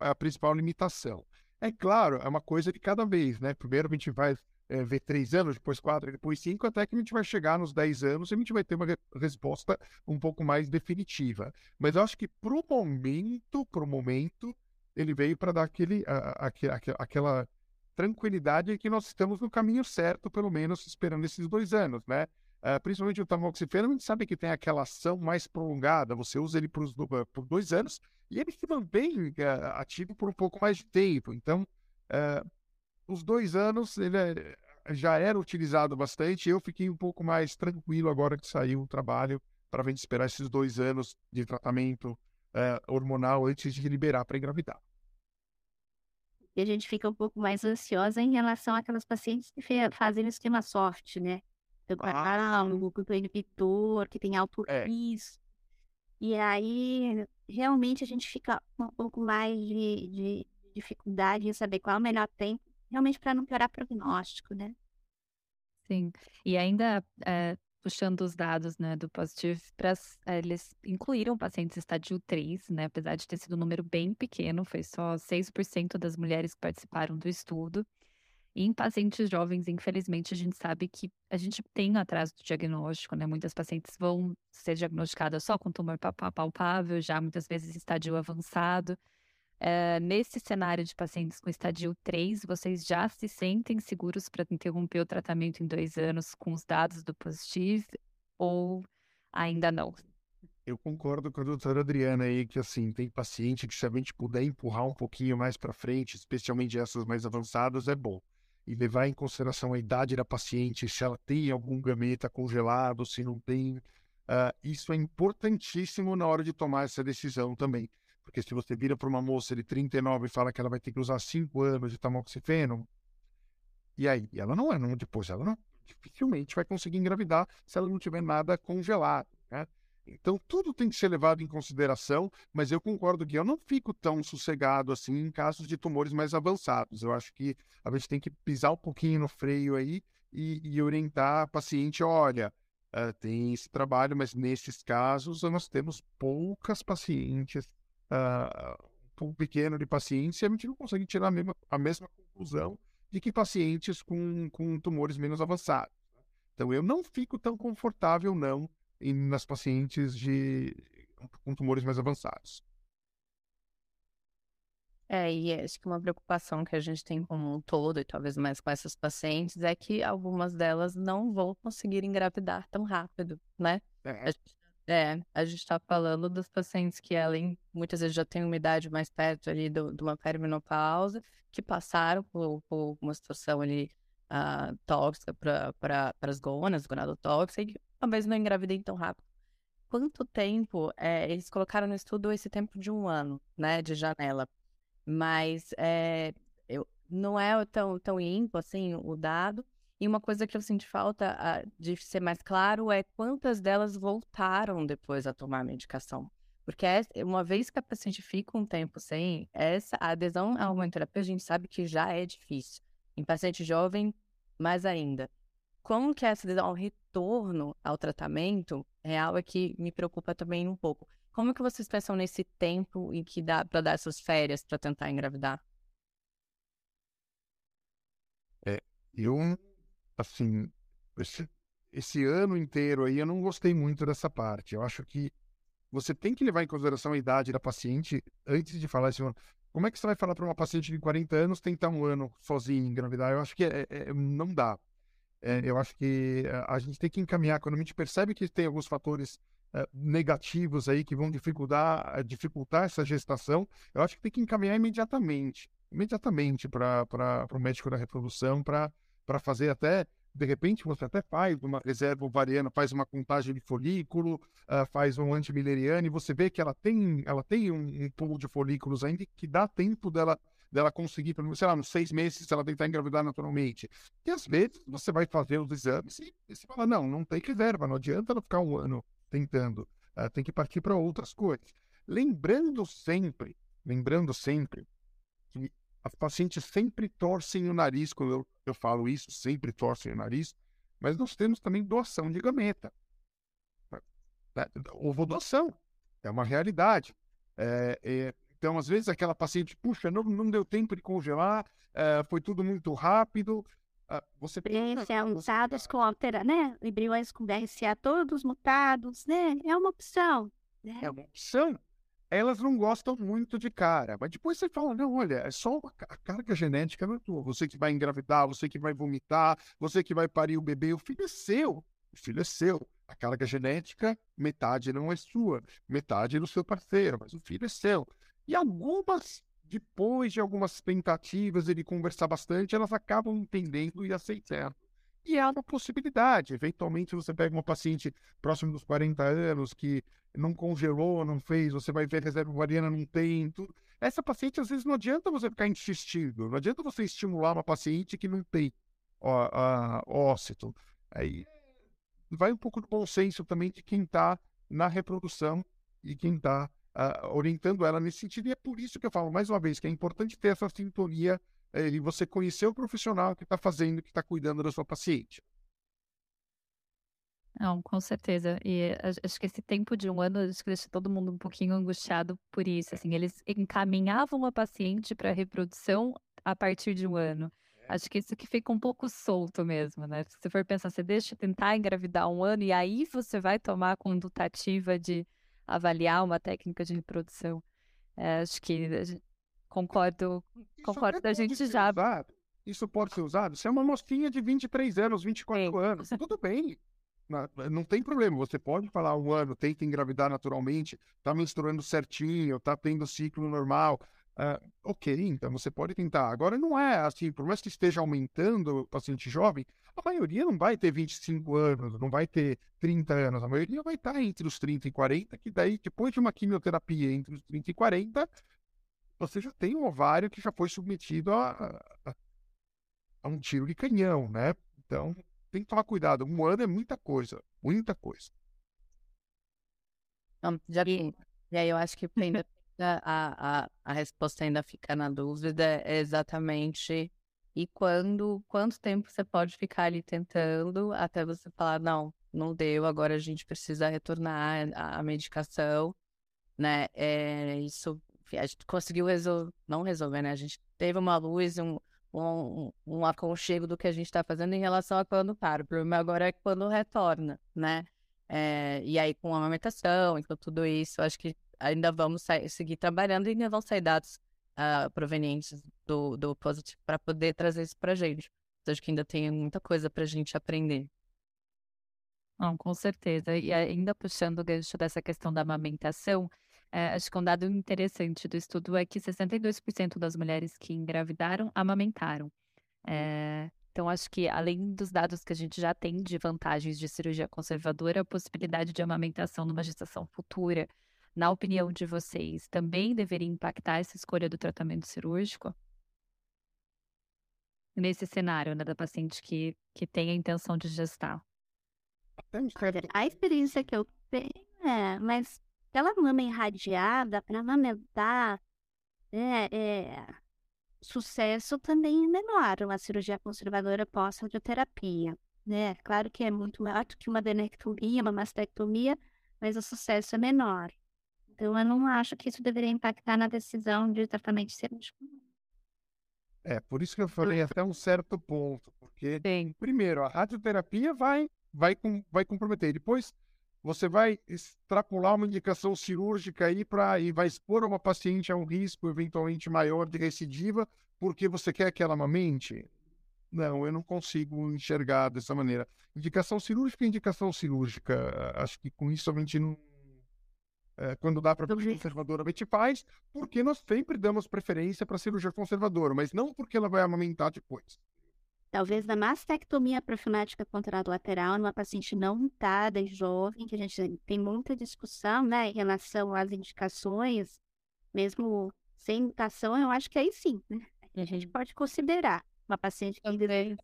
é a principal limitação. É claro, é uma coisa de cada vez, né? Primeiro a gente vai é, ver três anos, depois quatro, depois cinco, até que a gente vai chegar nos dez anos e a gente vai ter uma re resposta um pouco mais definitiva. Mas eu acho que pro momento, pro momento, ele veio para dar aquele, a, a, a, aquela tranquilidade que nós estamos no caminho certo, pelo menos esperando esses dois anos, né? Uh, principalmente o tamoxifeno, a gente sabe que tem aquela ação mais prolongada, você usa ele por, por dois anos e ele se mantém uh, ativo por um pouco mais de tempo. Então, uh, os dois anos ele é, já era utilizado bastante. Eu fiquei um pouco mais tranquilo agora que saiu o trabalho para a gente esperar esses dois anos de tratamento é, hormonal antes de liberar para engravidar. E a gente fica um pouco mais ansiosa em relação àquelas pacientes que fazem o esquema soft, né? Então, ah, que tem alto é. risco. E aí, realmente, a gente fica um pouco mais de, de dificuldade em saber qual é o melhor tempo realmente para não piorar prognóstico, né? Sim. E ainda é, puxando os dados né, do Positive, pra, é, eles incluíram pacientes estádio 3, né? Apesar de ter sido um número bem pequeno, foi só 6% das mulheres que participaram do estudo. E em pacientes jovens, infelizmente, a gente sabe que a gente tem atraso do diagnóstico, né? Muitas pacientes vão ser diagnosticadas só com tumor palpável, já muitas vezes estadio avançado. Uh, nesse cenário de pacientes com estadio 3, vocês já se sentem seguros para interromper o tratamento em dois anos com os dados do positivo ou ainda não? Eu concordo com a doutora Adriana aí que assim, tem paciente que se a gente puder empurrar um pouquinho mais para frente, especialmente essas mais avançadas, é bom. E levar em consideração a idade da paciente, se ela tem algum gameta congelado, se não tem. Uh, isso é importantíssimo na hora de tomar essa decisão também. Porque se você vira para uma moça de 39 e fala que ela vai ter que usar 5 anos de tamoxifeno, e aí? Ela não é, não, depois ela não, dificilmente vai conseguir engravidar se ela não tiver nada congelado, né? Então, tudo tem que ser levado em consideração, mas eu concordo que eu não fico tão sossegado assim em casos de tumores mais avançados. Eu acho que a gente tem que pisar um pouquinho no freio aí e, e orientar a paciente: olha, uh, tem esse trabalho, mas nesses casos nós temos poucas pacientes uh, um pequeno de pacientes e a gente não consegue tirar a mesma, a mesma conclusão de que pacientes com, com tumores menos avançados. Né? Então, eu não fico tão confortável, não, em, nas pacientes de, com tumores mais avançados. É, e acho que uma preocupação que a gente tem como um todo, e talvez mais com essas pacientes, é que algumas delas não vão conseguir engravidar tão rápido, né? É. É, a gente está falando dos pacientes que, além, muitas vezes já têm uma idade mais perto ali do, de uma perimenopausa, que passaram por, por uma situação ali uh, tóxica para pra, as gonas, gonadotóxica, e que talvez não engravidem tão rápido. Quanto tempo, é, eles colocaram no estudo esse tempo de um ano, né, de janela, mas é, eu, não é tão, tão ímpar, assim, o dado, e uma coisa que eu senti falta uh, de ser mais claro é quantas delas voltaram depois a tomar a medicação. Porque é, uma vez que a paciente fica um tempo sem, essa adesão à hormonoterapia a gente sabe que já é difícil. Em paciente jovem, mais ainda. Como que essa adesão ao retorno ao tratamento real é que me preocupa também um pouco. Como que vocês pensam nesse tempo em que dá para dar essas férias para tentar engravidar? É, eu assim, esse, esse ano inteiro aí eu não gostei muito dessa parte. Eu acho que você tem que levar em consideração a idade da paciente antes de falar assim, como é que você vai falar para uma paciente de 40 anos tentar um ano sozinha engravidar? Eu acho que é, é, não dá. É, eu acho que eh, a gente tem que encaminhar, quando a gente percebe que tem alguns fatores é, negativos aí que vão dificultar, eh, dificultar essa gestação, eu acho que tem que encaminhar imediatamente, imediatamente para o médico da reprodução, para para fazer até, de repente, você até faz uma reserva ovariana, faz uma contagem de folículo, uh, faz um antimileriano, e você vê que ela tem, ela tem um, um pool de folículos ainda que dá tempo dela dela conseguir, sei lá, nos seis meses, se ela tentar engravidar naturalmente. E às vezes você vai fazer os exames e, e você fala, não, não tem reserva, não adianta ela ficar um ano tentando, uh, tem que partir para outras coisas. Lembrando sempre, lembrando sempre que as pacientes sempre torcem o nariz, quando eu, eu falo isso, sempre torcem o nariz, mas nós temos também doação de gameta. Houve doação, é uma realidade. É, é, então, às vezes, aquela paciente, puxa, não, não deu tempo de congelar, é, foi tudo muito rápido. Uh, você BRCA usados com altera, né? Embriões com BRCA todos mutados, né? É uma opção. Né? É uma opção elas não gostam muito de cara. Mas depois você fala, não, olha, é só a carga genética não é tua. Você que vai engravidar, você que vai vomitar, você que vai parir o bebê, o filho é seu. O filho é seu. A carga genética, metade não é sua, metade é do seu parceiro, mas o filho é seu. E algumas, depois de algumas tentativas de conversar bastante, elas acabam entendendo e aceitando. E há uma possibilidade. Eventualmente, você pega uma paciente próximo dos 40 anos que não congelou, não fez, você vai ver reserva ovariana, não tem, tudo. Essa paciente, às vezes, não adianta você ficar insistindo, não adianta você estimular uma paciente que não tem ó, a, ócito. Aí vai um pouco do bom senso também de quem está na reprodução e quem está uh, orientando ela nesse sentido. E é por isso que eu falo, mais uma vez, que é importante ter essa sintonia e você conhecer o profissional que está fazendo, que está cuidando da sua paciente. Não, com certeza. E acho que esse tempo de um ano, acho que deixa todo mundo um pouquinho angustiado por isso. Assim, eles encaminhavam a paciente para reprodução a partir de um ano. É. Acho que isso que fica um pouco solto mesmo, né? Se você for pensar, você deixa tentar engravidar um ano e aí você vai tomar a conduta ativa de avaliar uma técnica de reprodução. É, acho que concordo, concordo da gente já. Usado. Isso pode ser usado. Você é uma mocinha de 23 anos, 24 Sim. anos, tudo bem. Não tem problema, você pode falar um ano, tenta engravidar naturalmente, tá menstruando certinho, tá tendo ciclo normal. Uh, ok, então você pode tentar. Agora não é assim, por mais que esteja aumentando o paciente jovem, a maioria não vai ter 25 anos, não vai ter 30 anos, a maioria vai estar entre os 30 e 40, que daí, depois de uma quimioterapia entre os 30 e 40, você já tem um ovário que já foi submetido a, a, a um tiro de canhão, né? Então, tem que tomar cuidado. Um ano é muita coisa, muita coisa. E aí eu acho que ainda a, a, a resposta ainda fica na dúvida é exatamente e quando quanto tempo você pode ficar ali tentando até você falar não não deu agora a gente precisa retornar a, a medicação né é, isso a gente conseguiu resolver não resolver né a gente teve uma luz um, um, um aconchego do que a gente está fazendo em relação a quando para. O problema agora é quando retorna, né? É, e aí com a amamentação, então tudo isso, acho que ainda vamos seguir trabalhando e ainda vão sair dados uh, provenientes do, do positivo para poder trazer isso para gente. Então, acho que ainda tem muita coisa para a gente aprender. Não, com certeza. E ainda puxando o gancho dessa questão da amamentação, é, acho que um dado interessante do estudo é que 62% das mulheres que engravidaram amamentaram. É, então, acho que além dos dados que a gente já tem de vantagens de cirurgia conservadora, a possibilidade de amamentação numa gestação futura, na opinião de vocês, também deveria impactar essa escolha do tratamento cirúrgico? Nesse cenário, né, da paciente que, que tem a intenção de gestar. A experiência que eu tenho é, mas aquela mama irradiada para amamentar, é, é, sucesso também é menor, uma cirurgia conservadora pós-radioterapia, né? Claro que é muito maior do que uma adenectomia, uma mastectomia, mas o sucesso é menor. Então, eu não acho que isso deveria impactar na decisão de tratamento cirúrgico. É, por isso que eu falei até um certo ponto, porque, Sim. primeiro, a radioterapia vai, vai, com, vai comprometer, depois você vai extrapolar uma indicação cirúrgica aí para e vai expor uma paciente a um risco eventualmente maior de recidiva porque você quer que ela amamente? Não, eu não consigo enxergar dessa maneira. Indicação cirúrgica é indicação cirúrgica. Acho que com isso a gente não. É, quando dá para conservadora, a gente faz, porque nós sempre damos preferência para cirurgia conservadora, mas não porque ela vai amamentar depois. Talvez na mastectomia profilática contralateral, numa paciente não mutada e jovem, que a gente tem muita discussão né, em relação às indicações, mesmo sem mutação, eu acho que aí sim, né? A gente uhum. pode considerar uma paciente que.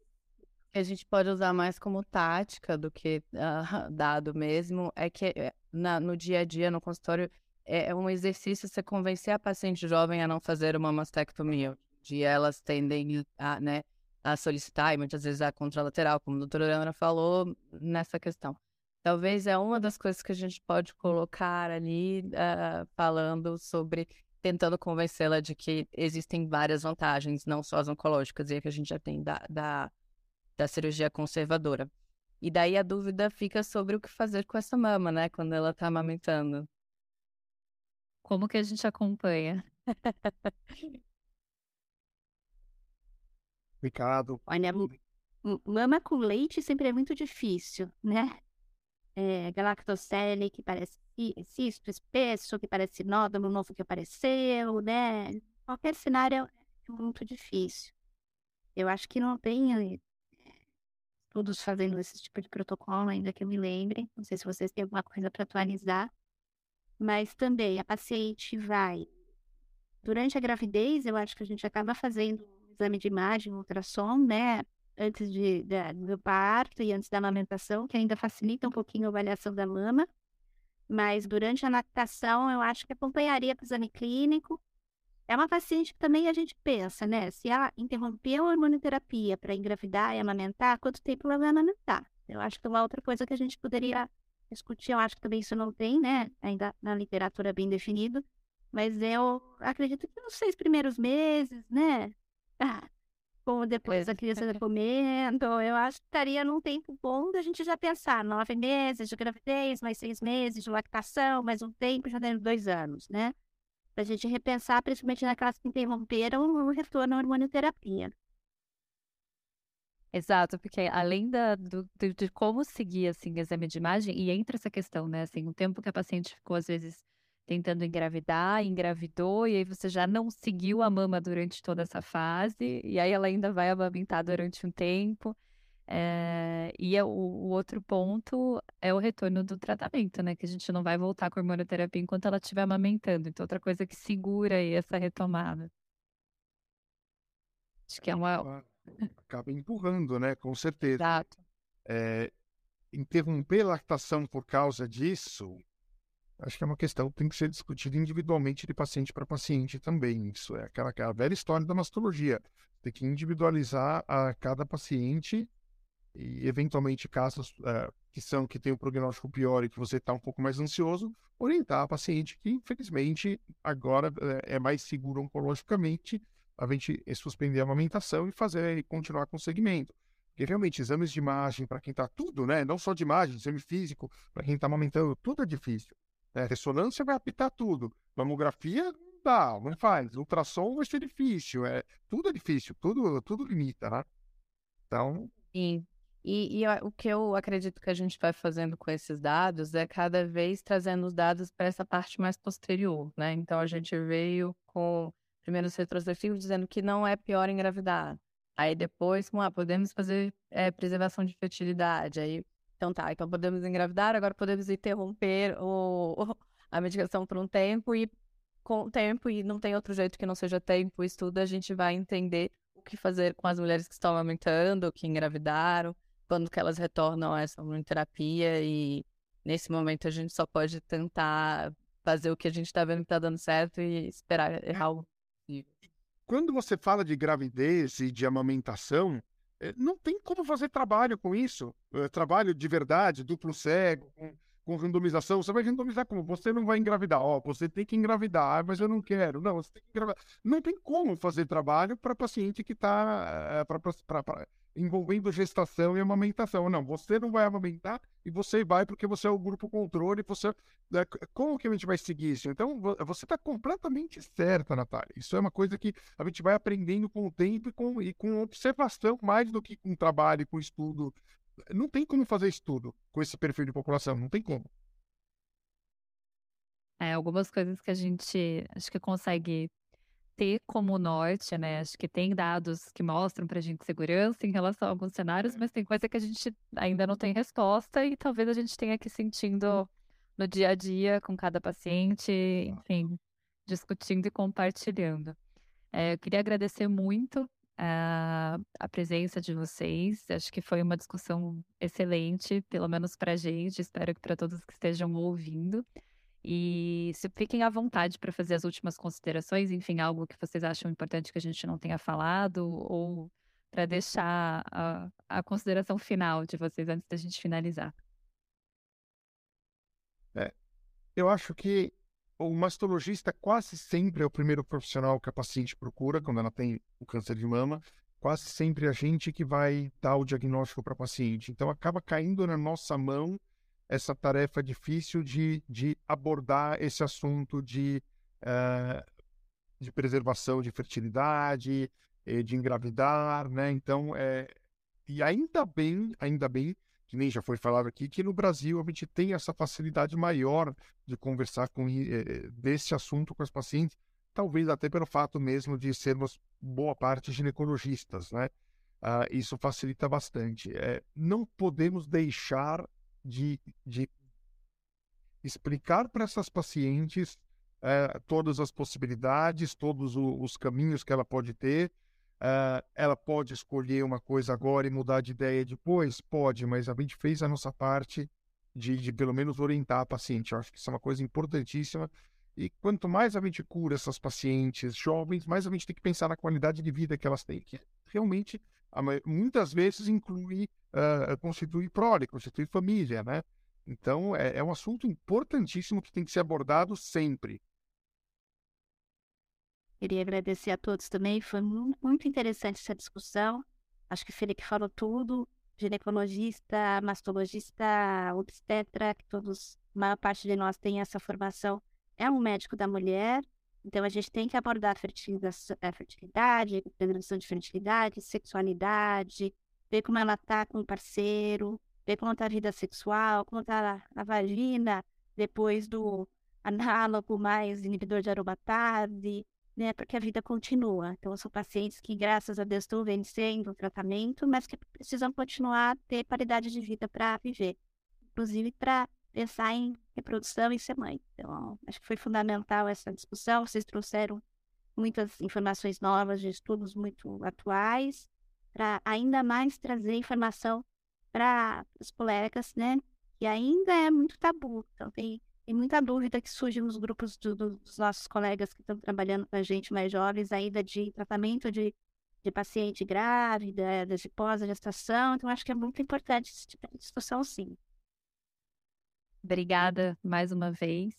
A gente pode usar mais como tática do que uh, dado mesmo, é que eh, na, no dia a dia, no consultório, é, é um exercício você convencer a paciente jovem a não fazer uma mastectomia. De elas tendem a, né, a solicitar, e muitas vezes a contralateral, como a doutora Leandra falou nessa questão. Talvez é uma das coisas que a gente pode colocar ali uh, falando sobre, tentando convencê-la de que existem várias vantagens, não só as oncológicas, e que a gente já tem da, da, da cirurgia conservadora. E daí a dúvida fica sobre o que fazer com essa mama, né, quando ela está amamentando. Como que a gente acompanha? <laughs> complicado. Olha, mama com leite sempre é muito difícil, né? É, galactocele que parece cisto espesso, que parece nódulo novo que apareceu, né? Qualquer cenário é muito difícil. Eu acho que não tem é, estudos fazendo esse tipo de protocolo, ainda que eu me lembre. Não sei se vocês têm alguma coisa para atualizar. Mas também a paciente vai. Durante a gravidez, eu acho que a gente acaba fazendo exame de imagem, ultrassom, né? Antes de, de, do parto e antes da amamentação, que ainda facilita um pouquinho a avaliação da mama. Mas durante a lactação, eu acho que acompanharia com o exame clínico. É uma paciente que também a gente pensa, né? Se ela interrompeu a hormonoterapia para engravidar e amamentar, quanto tempo ela vai amamentar? Eu acho que é uma outra coisa que a gente poderia discutir, eu acho que também isso não tem, né? Ainda na literatura bem definido. Mas eu acredito que nos seis primeiros meses, né? Ah, como depois a <laughs> criança tá comendo, eu acho que estaria num tempo bom da gente já pensar nove meses de gravidez, mais seis meses de lactação, mais um tempo, já dando dois anos, né? Pra gente repensar, principalmente naquelas que interromperam o retorno à hormonioterapia. Exato, porque além da, do, de como seguir, assim, exame de imagem, e entra essa questão, né, assim, o tempo que a paciente ficou, às vezes, tentando engravidar, engravidou, e aí você já não seguiu a mama durante toda essa fase, e aí ela ainda vai amamentar durante um tempo. É, e o, o, outro ponto é o retorno do tratamento, né? Que a gente não vai voltar com a hormonoterapia enquanto ela estiver amamentando. Então, outra coisa que segura aí essa retomada. Acho que é uma. Acaba empurrando, né? Com certeza. Exato. É, interromper a lactação por causa disso Acho que é uma questão que tem que ser discutida individualmente de paciente para paciente também. Isso é aquela, aquela velha história da mastologia. Tem que individualizar a cada paciente e, eventualmente, casos uh, que são que tem o prognóstico pior e que você está um pouco mais ansioso, orientar a paciente que, infelizmente, agora uh, é mais seguro oncologicamente a gente suspender a amamentação e fazer e continuar com o segmento. Porque realmente, exames de imagem para quem está tudo, né? Não só de imagem, exame físico, para quem está amamentando, tudo é difícil. É, ressonância vai apitar tudo. Mamografia não dá, não faz. Ultrassom vai ser difícil. É, tudo é difícil, tudo, tudo limita, né? Então. Sim. E, e, o que eu acredito que a gente vai fazendo com esses dados é cada vez trazendo os dados para essa parte mais posterior, né? Então a gente veio com primeiros retrospectivos dizendo que não é pior engravidar. Aí depois, ah, podemos fazer é, preservação de fertilidade. Aí, então tá, então podemos engravidar, agora podemos interromper o, a medicação por um tempo e com o tempo, e não tem outro jeito que não seja tempo, estudo, a gente vai entender o que fazer com as mulheres que estão amamentando, que engravidaram, quando que elas retornam a essa terapia e nesse momento a gente só pode tentar fazer o que a gente está vendo que está dando certo e esperar errar o Quando você fala de gravidez e de amamentação, não tem como fazer trabalho com isso. Eh, trabalho de verdade, duplo cego, com, com randomização. Você vai randomizar como? Você não vai engravidar. Ó, oh, você tem que engravidar, mas eu não quero. Não, você tem que engravidar. Não tem como fazer trabalho para paciente que está. Eh, envolvendo gestação e amamentação. Não, você não vai amamentar e você vai porque você é o grupo controle. Você, né, como que a gente vai seguir isso? Então, você está completamente certa, Natália. Isso é uma coisa que a gente vai aprendendo com o tempo e com, e com observação mais do que com trabalho, com estudo. Não tem como fazer estudo com esse perfil de população, não tem como. É, algumas coisas que a gente acho que consegue ter como norte, né? Acho que tem dados que mostram para a gente segurança em relação a alguns cenários, mas tem coisa que a gente ainda não tem resposta e talvez a gente tenha que sentindo no dia a dia com cada paciente, enfim, discutindo e compartilhando. É, eu queria agradecer muito a, a presença de vocês. Acho que foi uma discussão excelente, pelo menos para a gente. Espero que para todos que estejam ouvindo. E se fiquem à vontade para fazer as últimas considerações, enfim, algo que vocês acham importante que a gente não tenha falado, ou para deixar a, a, consideração final de vocês antes da gente finalizar. É, eu acho que o mastologista quase sempre é o primeiro profissional que a paciente procura quando ela tem o câncer de mama. Quase sempre é a gente que vai dar o diagnóstico para a paciente. Então acaba caindo na nossa mão essa tarefa difícil de, de abordar esse assunto de, uh, de preservação de fertilidade, de engravidar, né? Então, é, e ainda bem, ainda bem, que nem já foi falado aqui, que no Brasil a gente tem essa facilidade maior de conversar com eh, desse assunto com os pacientes, talvez até pelo fato mesmo de sermos boa parte ginecologistas, né? Uh, isso facilita bastante. É, não podemos deixar de, de explicar para essas pacientes é, todas as possibilidades, todos os caminhos que ela pode ter. É, ela pode escolher uma coisa agora e mudar de ideia depois? Pode, mas a gente fez a nossa parte de, de pelo menos orientar a paciente. Eu acho que isso é uma coisa importantíssima. E quanto mais a gente cura essas pacientes jovens, mais a gente tem que pensar na qualidade de vida que elas têm, que realmente muitas vezes inclui uh, constituir prole, constituir família, né? Então é, é um assunto importantíssimo que tem que ser abordado sempre. Queria agradecer a todos também, foi muito interessante essa discussão. Acho que o Felipe falou tudo, ginecologista, mastologista, obstetra, que todos, a maior parte de nós tem essa formação, é um médico da mulher, então, a gente tem que abordar a fertilidade, prevenção de fertilidade, sexualidade, ver como ela está com o parceiro, ver como está a vida sexual, como está a, a vagina depois do análogo mais inibidor de aromatase, né? Porque a vida continua. Então, são pacientes que, graças a Deus, estão vencendo o tratamento, mas que precisam continuar a ter qualidade de vida para viver. Inclusive para pensar em reprodução e ser mãe. Então, acho que foi fundamental essa discussão. Vocês trouxeram muitas informações novas de estudos muito atuais, para ainda mais trazer informação para os colegas, né? Que ainda é muito tabu. Então, tem, tem muita dúvida que surge nos grupos do, do, dos nossos colegas que estão trabalhando com a gente mais jovens, ainda de tratamento de, de paciente grávida, de pós-gestação. Então, acho que é muito importante esse tipo de discussão, sim. Obrigada mais uma vez.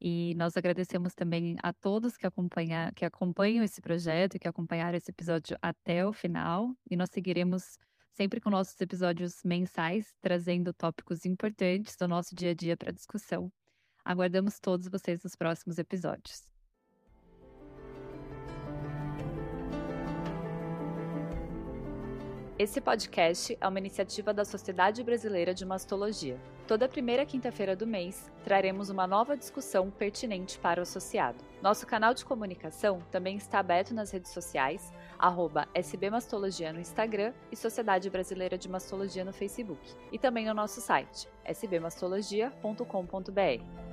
E nós agradecemos também a todos que, acompanha, que acompanham esse projeto e que acompanharam esse episódio até o final. E nós seguiremos sempre com nossos episódios mensais, trazendo tópicos importantes do nosso dia a dia para discussão. Aguardamos todos vocês nos próximos episódios. Esse podcast é uma iniciativa da Sociedade Brasileira de Mastologia. Toda primeira quinta-feira do mês, traremos uma nova discussão pertinente para o associado. Nosso canal de comunicação também está aberto nas redes sociais, SBMastologia no Instagram e Sociedade Brasileira de Mastologia no Facebook. E também no nosso site, sbmastologia.com.br.